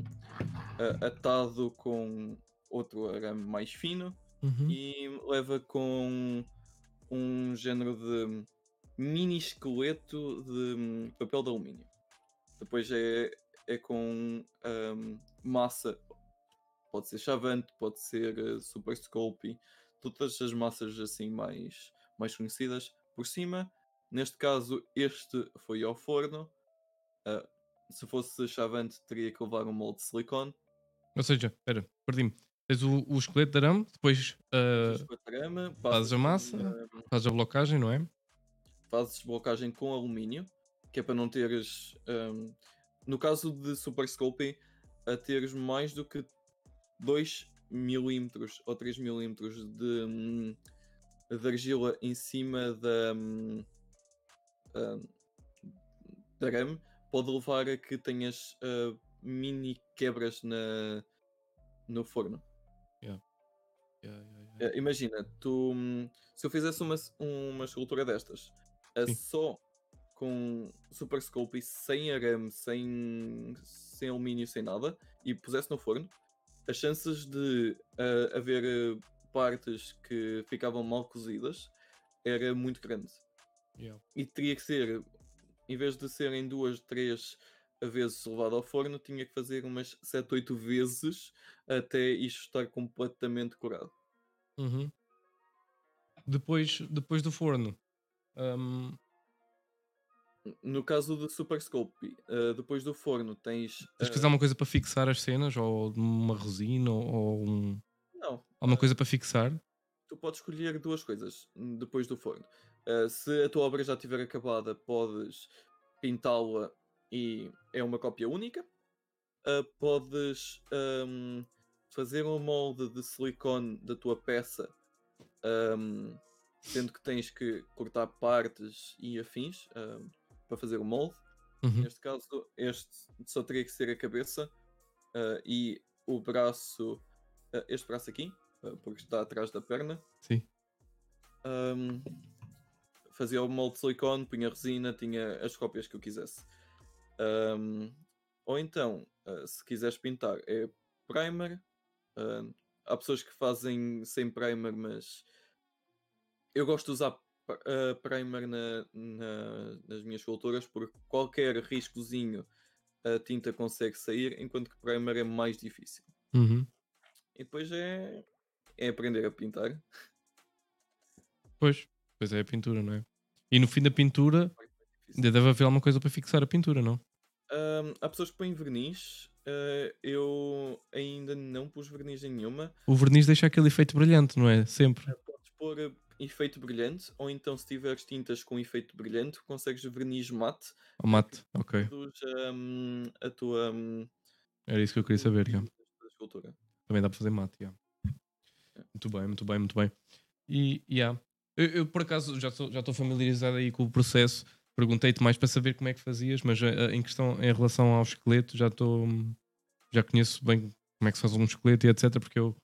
ah, atado com outro arame mais fino Uhum. e leva com um género de mini esqueleto de hum, papel de alumínio. Depois é, é com hum, massa, pode ser chavante, pode ser eh, super sculpey, todas as massas assim mais, mais conhecidas por cima. Neste caso, este foi ao forno. Ah, se fosse chavante, teria que levar um molde de silicone. Ou seja, espera, perdi-me. Tens o, o esqueleto de arame, depois ah, Depois com a trama, fazes passas a massa. uma- fazes a blocagem, não é? fazes desblocagem com alumínio, que é para não teres. hum, no caso de Super Sculpey, a teres mais do que 2 milímetros ou 3 milímetros de, hum, de argila em cima da, hum, hum, da arame, pode levar a que tenhas ah, mini quebras na, no forno. Yeah, yeah, yeah. Eh, Imagina, tu, se eu fizesse uma, uma escultura destas, eh, Sim. só com Super Sculpey, sem arame, sem, sem alumínio, sem nada, e pusesse no forno, as chances de eh, haver eh, partes que ficavam mal cozidas era muito grande. Yeah. E teria que ser, em vez de serem duas, três vezes levado ao forno, tinha que fazer umas 7, 8 vezes até isto estar completamente curado. Uhum. Depois, depois do forno. hum, No caso do Super Sculpey, uh, depois do forno tens. tens que uh, fazer alguma coisa para fixar as cenas, ou uma resina, ou, ou um, Não, alguma uh, coisa para fixar. tu podes escolher duas coisas hum, depois do forno. Uh, se a tua obra já estiver acabada, podes pintá-la e é uma cópia única. Uh, podes um, fazer um molde de silicone da tua peça, um, sendo que tens que cortar partes e afins um, para fazer o molde. Uhum. Neste caso, este só teria que ser a cabeça uh, e o braço, uh, este braço aqui, uh, porque está atrás da perna. Sim. Um, fazia o molde de silicone, punha resina, tinha as cópias que eu quisesse. Um, ou então, se quiseres pintar, é primer. Há pessoas que fazem sem primer, mas eu gosto de usar uh, primer na- na- nas minhas esculturas porque qualquer riscozinho a tinta consegue sair, enquanto que primer é mais difícil. Uhum. E depois é, é aprender a pintar. Pois, pois é a pintura, não é? E no fim da pintura, ainda deve haver alguma coisa para fixar a pintura, não? Um, há pessoas que põem verniz. uh, eu ainda não pus verniz em nenhuma. O verniz deixa aquele efeito brilhante, não é? Sempre. Podes pôr uh, efeito brilhante, ou então se tiveres tintas com efeito brilhante, consegues verniz mate. Ao mate, ok. Reduz um, a tua um, Era isso que eu queria saber, já. Também dá para fazer mate, já. Muito bem, muito bem, muito bem. E, yeah. eu, eu, por acaso, já estou já familiarizado aí com o processo. Perguntei-te mais para saber como é que fazias, mas eh, em questão, em relação ao esqueleto, já estou... Já conheço bem como é que se faz um esqueleto e etc, porque eu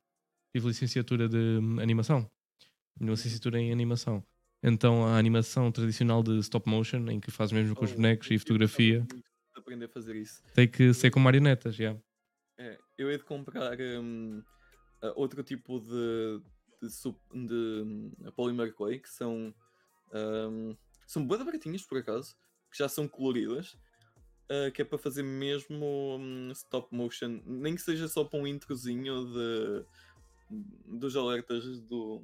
tive licenciatura de hum, animação. Licenciatura em animação. Então, a animação tradicional de stop motion, em que fazes mesmo com os Oh, bonecos e fotografia, aprender a fazer isso. tem que ser com marionetas, já. É, eu hei de comprar um, outro tipo de, de, de hum, polymer clay que são um, são bem baratinhas por acaso, que já são coloridas, uh, que é para fazer mesmo hum, stop motion, nem que seja só para um introzinho de, dos alertas do,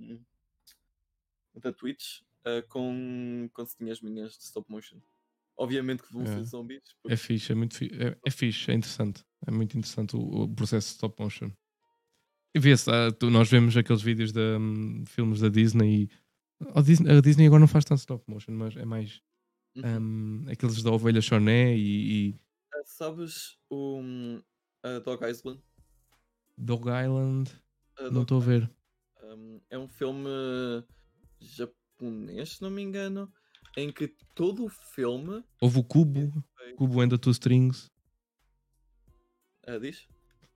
da Twitch uh, com, com setinhas minhas de stop motion. Obviamente que vão É. ser zombies, É porque fixe, é muito fixe. É, é fixe, é interessante. É muito interessante o, o processo de stop motion. E vê-se, ah, nós vemos aqueles vídeos de hum, filmes da Disney e a Disney, a Disney agora não faz tanto stop motion, mas é mais Uhum. hum, aqueles da ovelha choné e, e Ah, Sabes o hum, a Dog Island? Dog Island. A Não estou a ver. Um, é um filme japonês, se não me engano, em que todo o filme. Houve o Cubo, Foi- Cubo and the Two Strings. Ah, diz?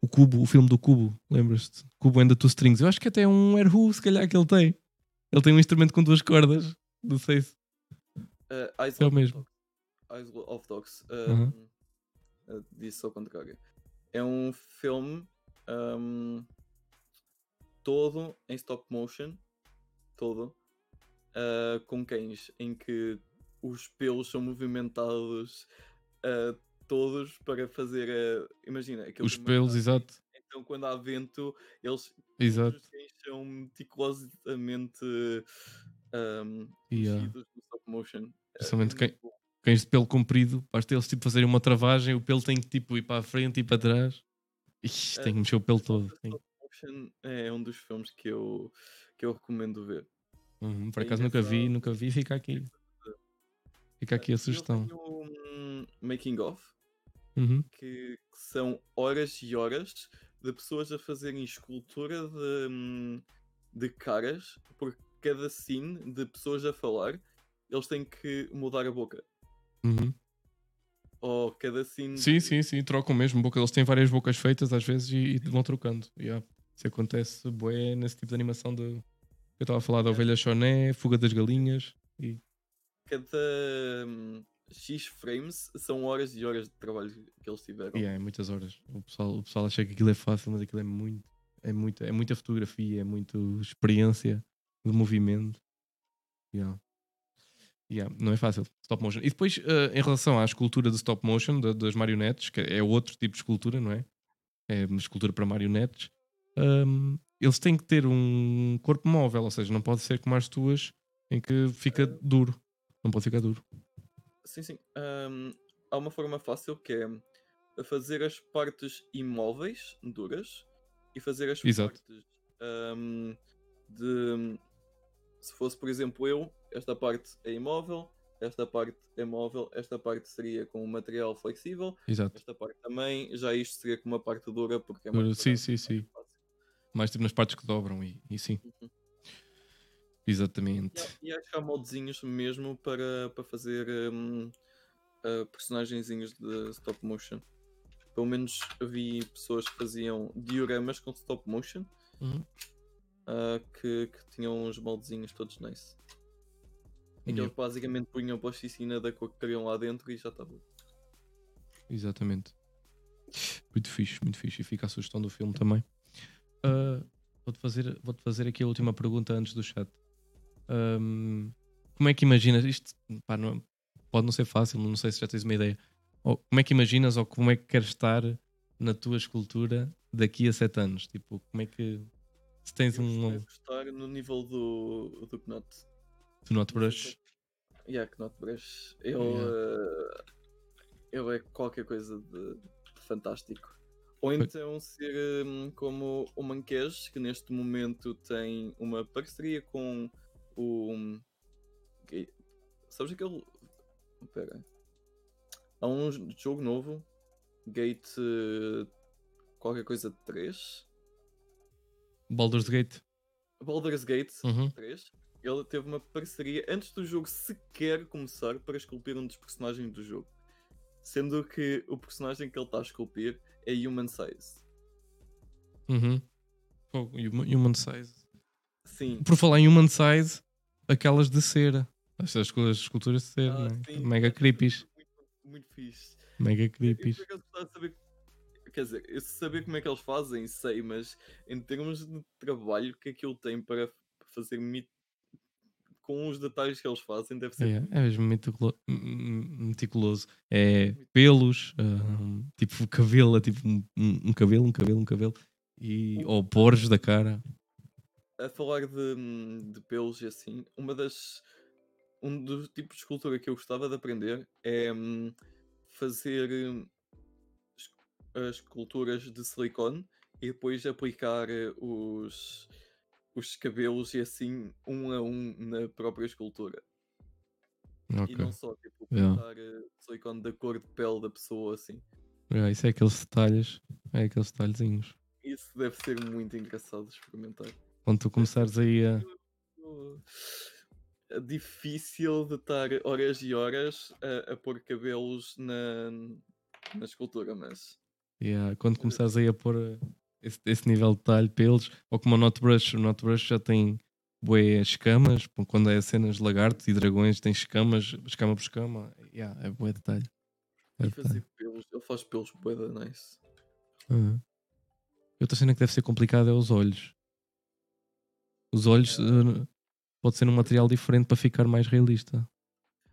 O Cubo, o filme do Cubo, lembras-te? Cubo and the Two Strings. Eu acho que até é um air Who, se calhar que ele tem. Ele tem um instrumento com duas cordas. Não sei se. Uh, É o mesmo. Eyes of Dogs. Uh, disse ao contrário. É um filme um, todo em stop motion. Todo. Uh, com cães. Em que os pelos são movimentados uh, todos para fazer. uh, imagina. Os pelos, graça. exato. Então quando há vento, eles. Exato. Os cães são meticulosamente. Um, Yeah. mexidos no stop motion. Principalmente é quem- muito bom. Cães de pelo comprido, basta eles tipo fazerem uma travagem, o pelo tem que tipo ir para a frente e para trás. Ixi, É, tem que mexer o pelo todo. Stop Motion é um dos filmes que eu, que eu recomendo ver. Uhum, por acaso nunca vi, nunca vi, fica aqui. Fica aqui a Eu sugestão. tenho um making of Uhum. que, que são horas e horas de pessoas a fazerem escultura de, hum, de caras por cada scene de pessoas a falar. Eles têm que mudar a boca. Uhum. Ou cada scene. Sim, de- sim, sim, trocam mesmo boca. Eles têm várias bocas feitas às vezes e, e vão trocando. Yeah. Isso acontece bué nesse tipo de animação de. Eu estava a falar da ovelha choné, fuga das galinhas e Cada hum, X frames são horas e horas de trabalho que eles tiveram. Yeah, é muitas horas. O pessoal, o pessoal acha que aquilo é fácil, mas aquilo é muito. É, muito, é muita fotografia, é muito experiência de movimento. Yeah. Yeah, não é fácil. Stop motion. E depois, eh, em relação à escultura de stop motion, da- das marionetes, que é outro tipo de escultura, não é? É uma escultura para marionetes. hum, eles têm que ter um corpo móvel, ou seja, não pode ser como as tuas, em que fica duro. Não pode ficar duro. Sim, sim. Ahm, há uma forma fácil que é fazer as partes imóveis, duras, e fazer as Exato. partes ahm, de. Se fosse, por exemplo, eu, esta parte é imóvel, esta parte é móvel, esta parte seria com um material flexível, Exato. esta parte também, já isto seria com uma parte dura, porque é mais sim, sim, sim. Mais tipo nas partes que dobram e, e sim. Uhum. Exatamente. E E acho que há moldezinhos mesmo para, para fazer hum, ah, personagenzinhos de stop motion. Pelo menos vi pessoas que faziam dioramas com stop motion Uhum. ah, que, que tinham uns moldezinhos todos nice. Que Yeah. eles basicamente punham plasticina da cor que queriam lá dentro e já estava. Exatamente. Muito fixe, muito fixe. E fica a sugestão do filme também. Ah, vou-te, fazer, vou-te fazer aqui a última pergunta antes do chat. Ahm, como é que imaginas isto? pá, não- pode não ser fácil, não sei se já tens uma ideia. Ou como é que imaginas ou como é que queres estar na tua escultura daqui a sete anos? Tipo, como é que se tens Eu um de estar no nível do, do Knot. do not brush? Yeah, Knot Brush. Ele, Yeah. ah, ele é qualquer coisa de, de fantástico. Ou então ser hum, como o Manquez, que neste momento tem uma parceria com o. hum, Ga- Sabes aquele. Espera. Há um jogo novo, Gate. qualquer coisa 3. Baldur's Gate. Baldur's Gate Uhum. 3. Ele teve uma parceria antes do jogo sequer começar para esculpir um dos personagens do jogo. Sendo que o personagem que ele está a esculpir é Human Size. Uhum. Fogo, human, size. Sim. Por falar em human size, aquelas de cera. Estas coisas, esculturas de cera, Ah, né? Mega creepies. Muito, muito fixe. Mega creepies. saber. Quer dizer, eu saber como é que eles fazem, sei, mas em termos de trabalho que aquilo tem para fazer mi- com os detalhes que eles fazem, deve ser. É, é mesmo meticuloso. É pelos, ah, tipo cabelo, é tipo um, um- cabelo, um cabelo, um cabelo. E, ou poros da cara. a falar de, de pelos e assim, uma das. Um dos tipos de escultura que eu gostava de aprender é hum, fazer hum, as esculturas de silicone e depois aplicar eh, os, os cabelos e assim um a um na própria escultura. Ok. E não só tipo Yeah. pintar eh, silicone da cor de pele da pessoa assim. Yeah, isso é aqueles detalhes. É aqueles detalhezinhos. Isso deve ser muito engraçado de experimentar. Quando tu começares aí a. Uh, É difícil de estar horas e horas a, a pôr cabelos na, na escultura, mas Yeah, quando começares aí a pôr eh, esse, esse nível de detalhe pelos, ou como o Not Brush, o já tem bué escamas, quando é cenas de lagartos e dragões tem escamas, escama por escama, yeah, é bué detalhe. Detalhe. pelos, ele faz pelos bué da nice. Uhum. Outra cena que deve ser complicada é os olhos. Os olhos eh, pode ser um material diferente para ficar mais realista.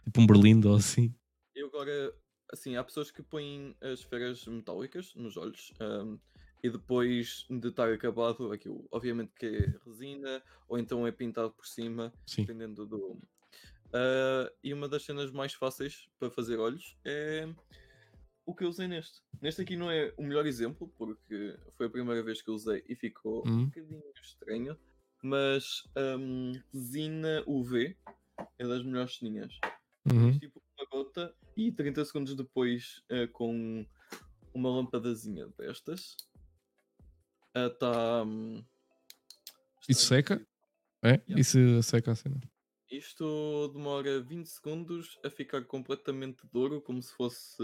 Tipo um berlindo ou assim. E agora, assim, há pessoas que põem as esferas metálicas nos olhos ahm, e depois de estar acabado, aquilo obviamente que é resina ou então é pintado por cima, Sim. dependendo do. Ah, e uma das cenas mais fáceis para fazer olhos é o que eu usei neste. Neste aqui não é o melhor exemplo, porque foi a primeira vez que eu usei e ficou um Hum. bocadinho estranho, mas ahm, resina UV é das melhores ceninhas Uhum. tipo uma gota e 30 segundos depois eh, com uma lâmpadazinha destas está Isso seca? É? Yeah. Isso seca a cena. isto demora 20 segundos a ficar completamente de ouro como se fosse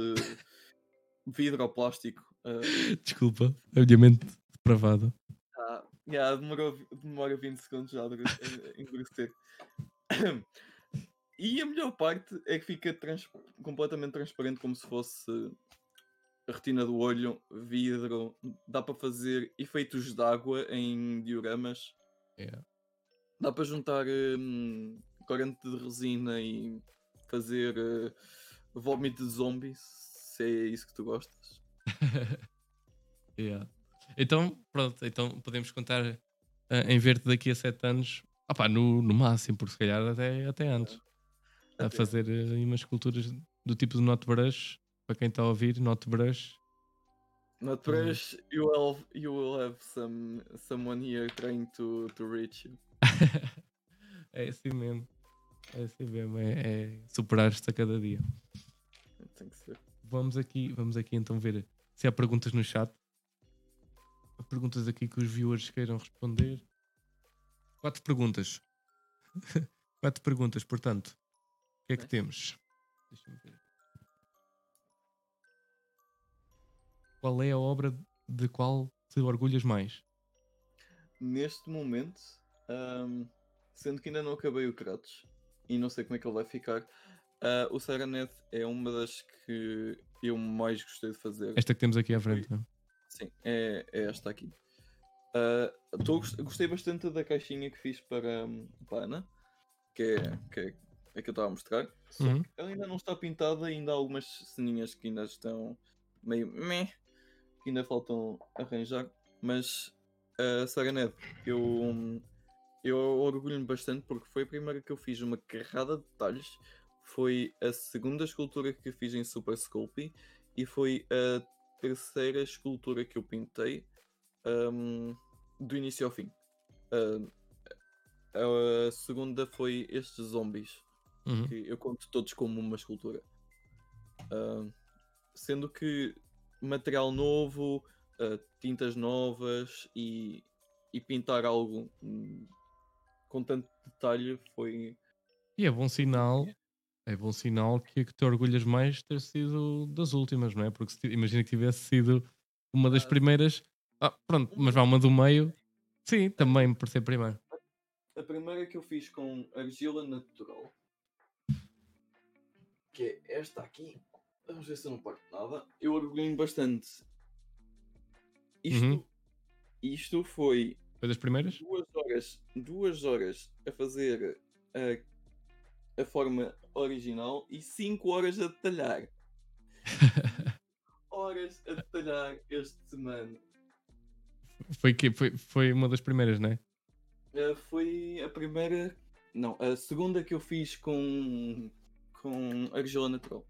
vidro ou plástico eh, Desculpa, a minha mente depravada. tá, yeah, demorou, demora 20 segundos já a endurecer e a melhor parte é que fica trans- completamente transparente como se fosse a retina do olho, vidro, dá para fazer efeitos de água em dioramas, Yeah. dá para juntar hum, corante de resina e fazer eh, vómito de zombies, se é isso que tu gostas. Yeah. Então, pronto, então podemos contar eh, em ver-te daqui a 7 anos, opá, no, no máximo, porque se calhar até, até antes, a Até. fazer aí umas esculturas do tipo de Not Brush, para quem está a ouvir, Not Brush. Not brush, you will, you will have some, someone here trying to, to reach you. é assim mesmo. É assim mesmo, é, é superar-te a cada dia. Tem que ser. Vamos aqui, vamos aqui então ver se há perguntas no chat. Há perguntas aqui que os viewers queiram responder. Quatro perguntas. Quatro perguntas, portanto. O que é que temos? Deixa-me ver. Qual é a obra de qual te orgulhas mais? Neste momento, ahm, sendo que ainda não acabei o Kratos e não sei como é que ele vai ficar, ah, o Serenet é uma das que eu mais gostei de fazer. Esta que temos aqui à frente. não é? Sim, é, é esta aqui. Ah, tô gostei bastante da caixinha que fiz para, hum, para a Ana, que é, que é, é que eu estava a mostrar. Uhum. ela ainda não está pintada, ainda há algumas ceninhas que ainda estão meio meh, que ainda faltam arranjar. Mas a eu, eu orgulho-me bastante porque foi a primeira que eu fiz uma carrada de detalhes. Foi a segunda escultura que fiz em Super Sculpey e foi a terceira escultura que eu pintei hum, do início ao fim. Ah, a segunda foi estes zombies, Uhum. que eu conto todos como uma escultura. Ah, sendo que material novo, ah, tintas novas e, e pintar algo hum, com tanto detalhe foi. E é bom sinal. É bom sinal que que te orgulhas mais ter sido das últimas, não é? Porque se imagina que tivesse sido uma das Ah, primeiras. Ah, pronto, mas vá uma do meio. Sim, também por ser primeiro. A primeira que eu fiz com argila natural, que é esta aqui, vamos ver se eu não parto nada, eu orgulho-me bastante. Isto, Uhum. isto foi Foi das primeiras? duas horas, duas horas a fazer a, a forma original e 5 horas a detalhar. Horas a detalhar este mano. Foi, que, foi, foi uma das primeiras, não é? Uh, foi a primeira. Não, a segunda que eu fiz com, com argila natural.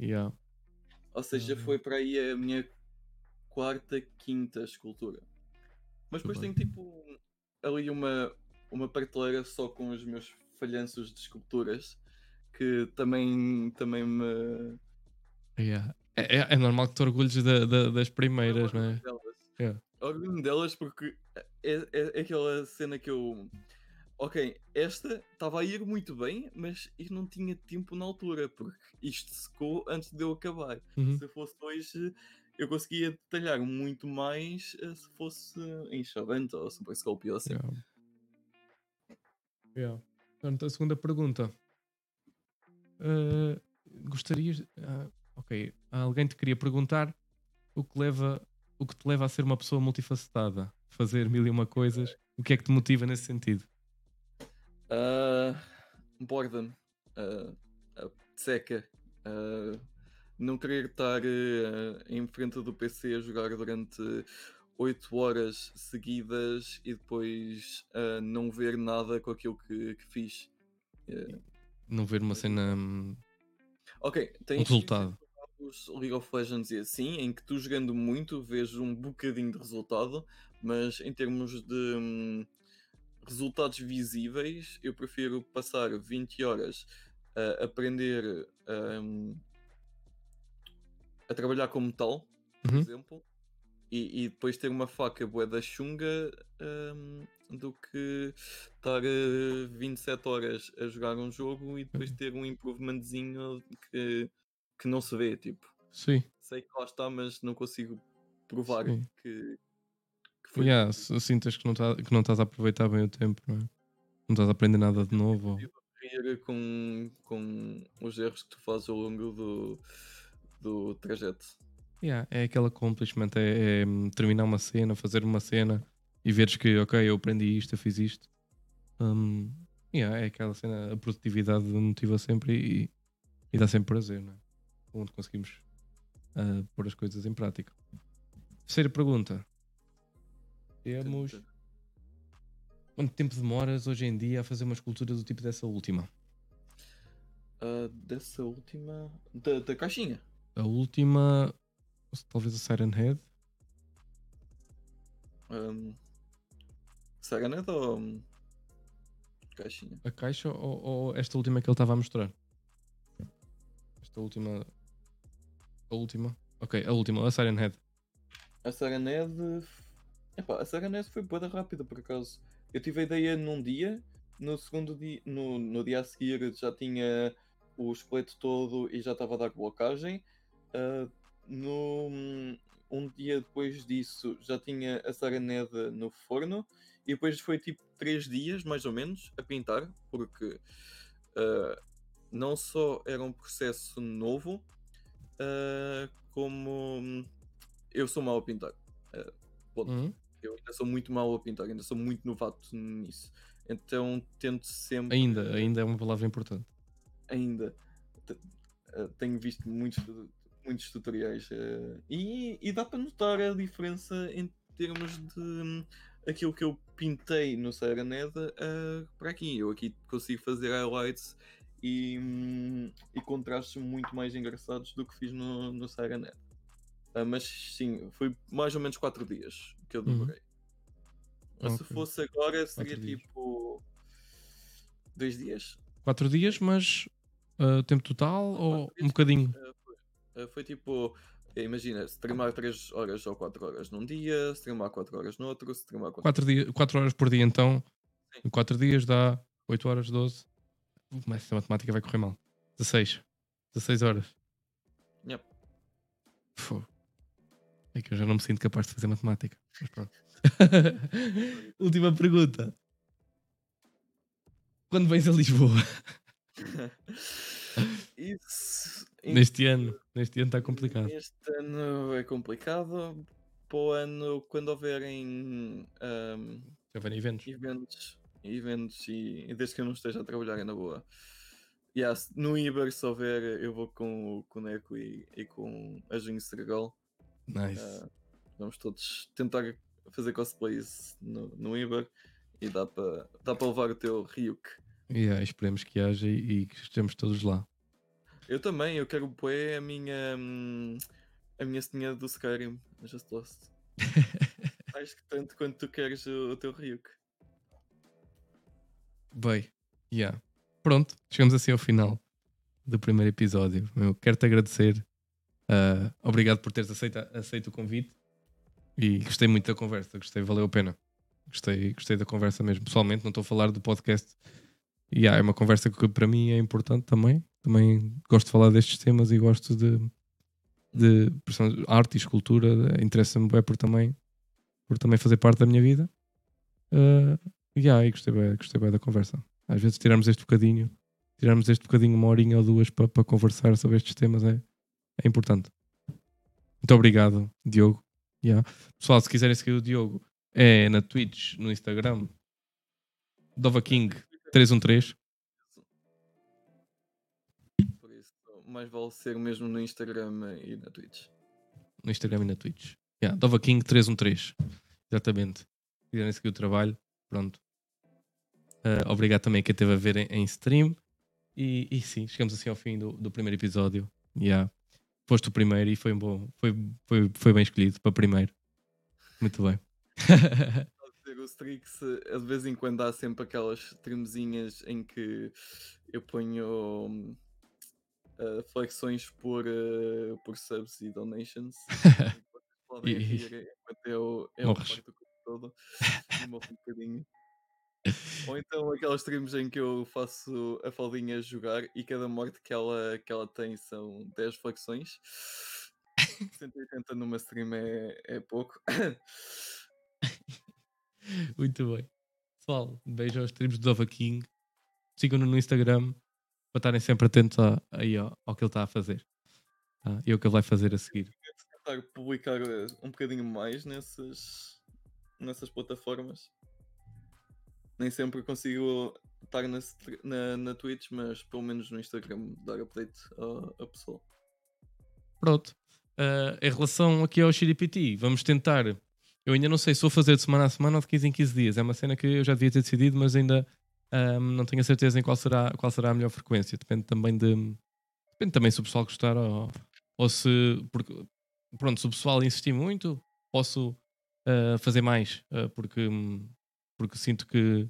Yeah. Ou seja, foi para aí a minha quarta, quinta escultura. Mas depois Muito tenho tipo ali uma, uma prateleira só com os meus falhanços de esculturas que também, também me. Yeah. É, é, é normal que te orgulhes da- da- das primeiras, não é? Delas. Yeah. Orgulho delas porque é, é, é aquela cena que eu. Ok, esta estava a ir muito bem, mas eu não tinha tempo na altura, porque isto secou antes de eu acabar. Uhum. Se fosse hoje, eu conseguia detalhar muito mais eh, se fosse em Chavanta ou Super Sculpey ou assim. Yeah. Yeah. Portanto, a segunda pergunta. Uh, gostarias. ah, ok. Alguém te queria perguntar o que, leva, o que te leva a ser uma pessoa multifacetada, fazer mil e uma coisas. O que é que te motiva nesse sentido? Ah, boredom, ah, ah, seca, ah, não querer estar em frente do PC a jogar durante 8 horas seguidas e depois não ver nada com aquilo que, que fiz. Não ver uma cena. hum, Ok, tem Um resultado. os League of Legends e assim, em que tu jogando muito vês um bocadinho de resultado, mas em termos de hum, resultados visíveis, eu prefiro passar 20 horas a aprender hum, a trabalhar como tal, por Uhum. exemplo, e, e depois ter uma faca bué da chunga hum, do que estar eh, 27 horas a jogar um jogo e depois Uhum. ter um improvementzinho que, que não se vê, tipo. Sim. Sei que lá está, mas não consigo provar Sim. que foi. Yeah, sintas que não, tá, que não estás a aproveitar bem o tempo, não é? Não estás a aprender nada de novo. rir com, com os erros que tu fazes ao longo do, do trajeto. Yeah, é aquele accomplishment, é, é, hum, terminar uma cena, fazer uma cena e veres que, ok, eu aprendi isto, eu fiz isto. Hum, yeah, é aquela cena, a produtividade motiva sempre e, e dá sempre prazer, não é? Onde conseguimos ah, pôr as coisas em prática. Terceira pergunta. Temos. Quanto tempo demoras hoje em dia a fazer uma escultura do tipo dessa última? Ah, dessa última. Da, da caixinha. A última. Talvez a Siren Head. Um, Serenet ou. hum, Caixinha? A caixa ou, ou esta última que ele estava a mostrar? Esta última. A última? Ok, a última, a Siren Head. A Serened. Epá, a Serened foi boa rápida por acaso. Eu tive a ideia num dia, no segundo dia, no, no dia a seguir já tinha o esqueleto todo e já estava a dar blocagem. Ah, no, um dia depois disso já tinha a Serened no forno e depois foi tipo três dias mais ou menos a pintar, porque ah, não só era um processo novo, ah, como eu sou mau a pintar. Ponto. Uhum. Eu ainda sou muito mau a pintar, ainda sou muito novato nisso. Então tento sempre. Ainda, ainda é uma palavra importante. ainda eh, tenho visto muitos, muitos tutoriais eh, e, e dá para notar a diferença em termos de hum, aquilo que eu pintei no Serened eh, para aqui. Eu aqui consigo fazer highlights e, hum, e contrastes muito mais engraçados do que fiz no, no Serened. Ah, mas sim, foi mais ou menos 4 dias que eu Uhum. demorei. Mas Se Ok. fosse agora, seria Quatro dias. tipo. Dois dias? Quatro dias, mas ah, tempo total ou Quatro um dias. bocadinho? Uh, foi tipo, eh, imagina, streamar 3 horas ou 4 horas num dia, streamar 4 horas no outro, streamar 4 Quatro, dia, quatro horas por dia, então. Sim. Em quatro dias dá 8 horas, 12. Mas essa matemática vai correr mal. 16. 16 horas. Yep. Fô. É que eu já não me sinto capaz de fazer matemática. Mas pronto. Última pergunta. Quando vens a Lisboa? Isso. Neste ano. Neste ano está complicado. Este ano é complicado. Para o ano, quando houverem vem eventos. eventos, eventos e, e desde que eu não esteja a trabalhar é na boa. Yeah, se- no Iber, se houver, eu vou com, o- Neco e, e com a Junho Sergal. Nice. Ah, vamos todos tentar fazer cosplays no, no Iber e dá para dá levar o teu Ryuk. Yeah, esperemos que haja e, e que estejamos todos lá. Eu também, eu quero pôr a minha hum, a minha senha do Skyrim, Just Lost. Acho que tanto quanto tu queres o, o teu Ryuk. Bem, yeah. Pronto, chegamos assim ao final do primeiro episódio. Eu quero-te agradecer. Uh, obrigado por teres aceito, aceito o convite. E gostei muito da conversa, gostei, valeu a pena. Gostei, gostei da conversa mesmo. Pessoalmente, não estou a falar do podcast. E yeah, é uma conversa que para mim é importante também. Também gosto de falar destes temas e gosto de, de arte e escultura. Interessa-me bem por também, por também fazer parte da minha vida. Uh, yeah, e gostei bem, gostei bem da conversa. Às vezes tirarmos este bocadinho, tirarmos este bocadinho, uma horinha ou duas para, para conversar sobre estes temas é, é importante. Muito obrigado, Diogo. Yeah. Pessoal, se quiserem seguir o Diogo, é na Twitch, no Instagram, Dova King 313. Por isso, mais vale ser mesmo no Instagram e na Twitch. No Instagram e na Twitch. Yeah, Dova King 313. Exatamente. Se quiserem seguir o trabalho, pronto. Uh, obrigado também a quem esteve a ver em, em stream. E, e, sim, chegamos assim ao fim do, do primeiro episódio. Yeah foste o primeiro e foi um bom, foi, foi, foi bem escolhido para primeiro. Muito bem. o Strix, de vez em quando há sempre aquelas tremezinhas em que eu ponho uh, flexões por, uh, por subs e donations. podem e... enquanto eu, eu Morres. parto todo e morro um bocadinho. Ou então aquelas streams em que eu faço a Faldinha jogar e cada morte que ela, que ela tem são 10 flexões. 180 numa stream é, é pouco. Muito bem. Pessoal, beijo aos streams do Dova King. Sigam-no no Instagram para estarem sempre atentos a, aí, ao, ao que ele está a fazer. Tá? E o que ele vai fazer a seguir. Tentar publicar eh, um bocadinho mais nessas, nessas plataformas nem sempre consigo estar na, na, na Twitch, mas pelo menos no Instagram dar update à, pessoa. Pronto. Uh, em relação aqui ao XDPT, vamos tentar. Eu ainda não sei se vou fazer de semana a semana ou de 15 em 15 dias. É uma cena que eu já devia ter decidido, mas ainda um, não tenho a certeza em qual será, qual será a melhor frequência. Depende também de. Depende também se o pessoal gostar ou, ou se. Porque, pronto, se o pessoal insistir muito, posso uh, fazer mais. Uh, porque porque sinto que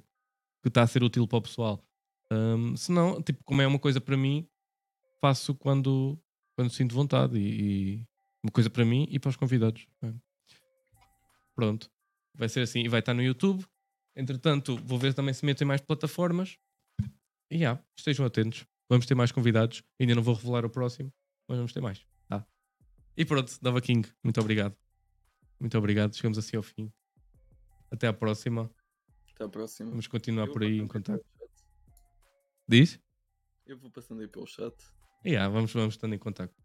está a ser útil para o pessoal. Um, se não, tipo, como é uma coisa para mim, faço quando, quando sinto vontade e, e uma coisa para mim e para os convidados. É. Pronto, vai ser assim e vai estar no YouTube. Entretanto, vou ver também se metem mais plataformas. E já, estejam atentos. Vamos ter mais convidados. Ainda não vou revelar o próximo, mas vamos ter mais. Tá. E pronto, Dava King, muito obrigado. Muito obrigado. Chegamos assim ao fim. Até à próxima. Até a próxima. Vamos continuar por aí em contato. Diz? Eu vou passando aí pelo chat. Yeah, vamos, vamos estando em contato.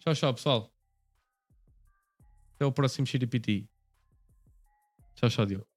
Tchau, tchau, pessoal. Até o próximo XDPT. Tchau, tchau, Diogo.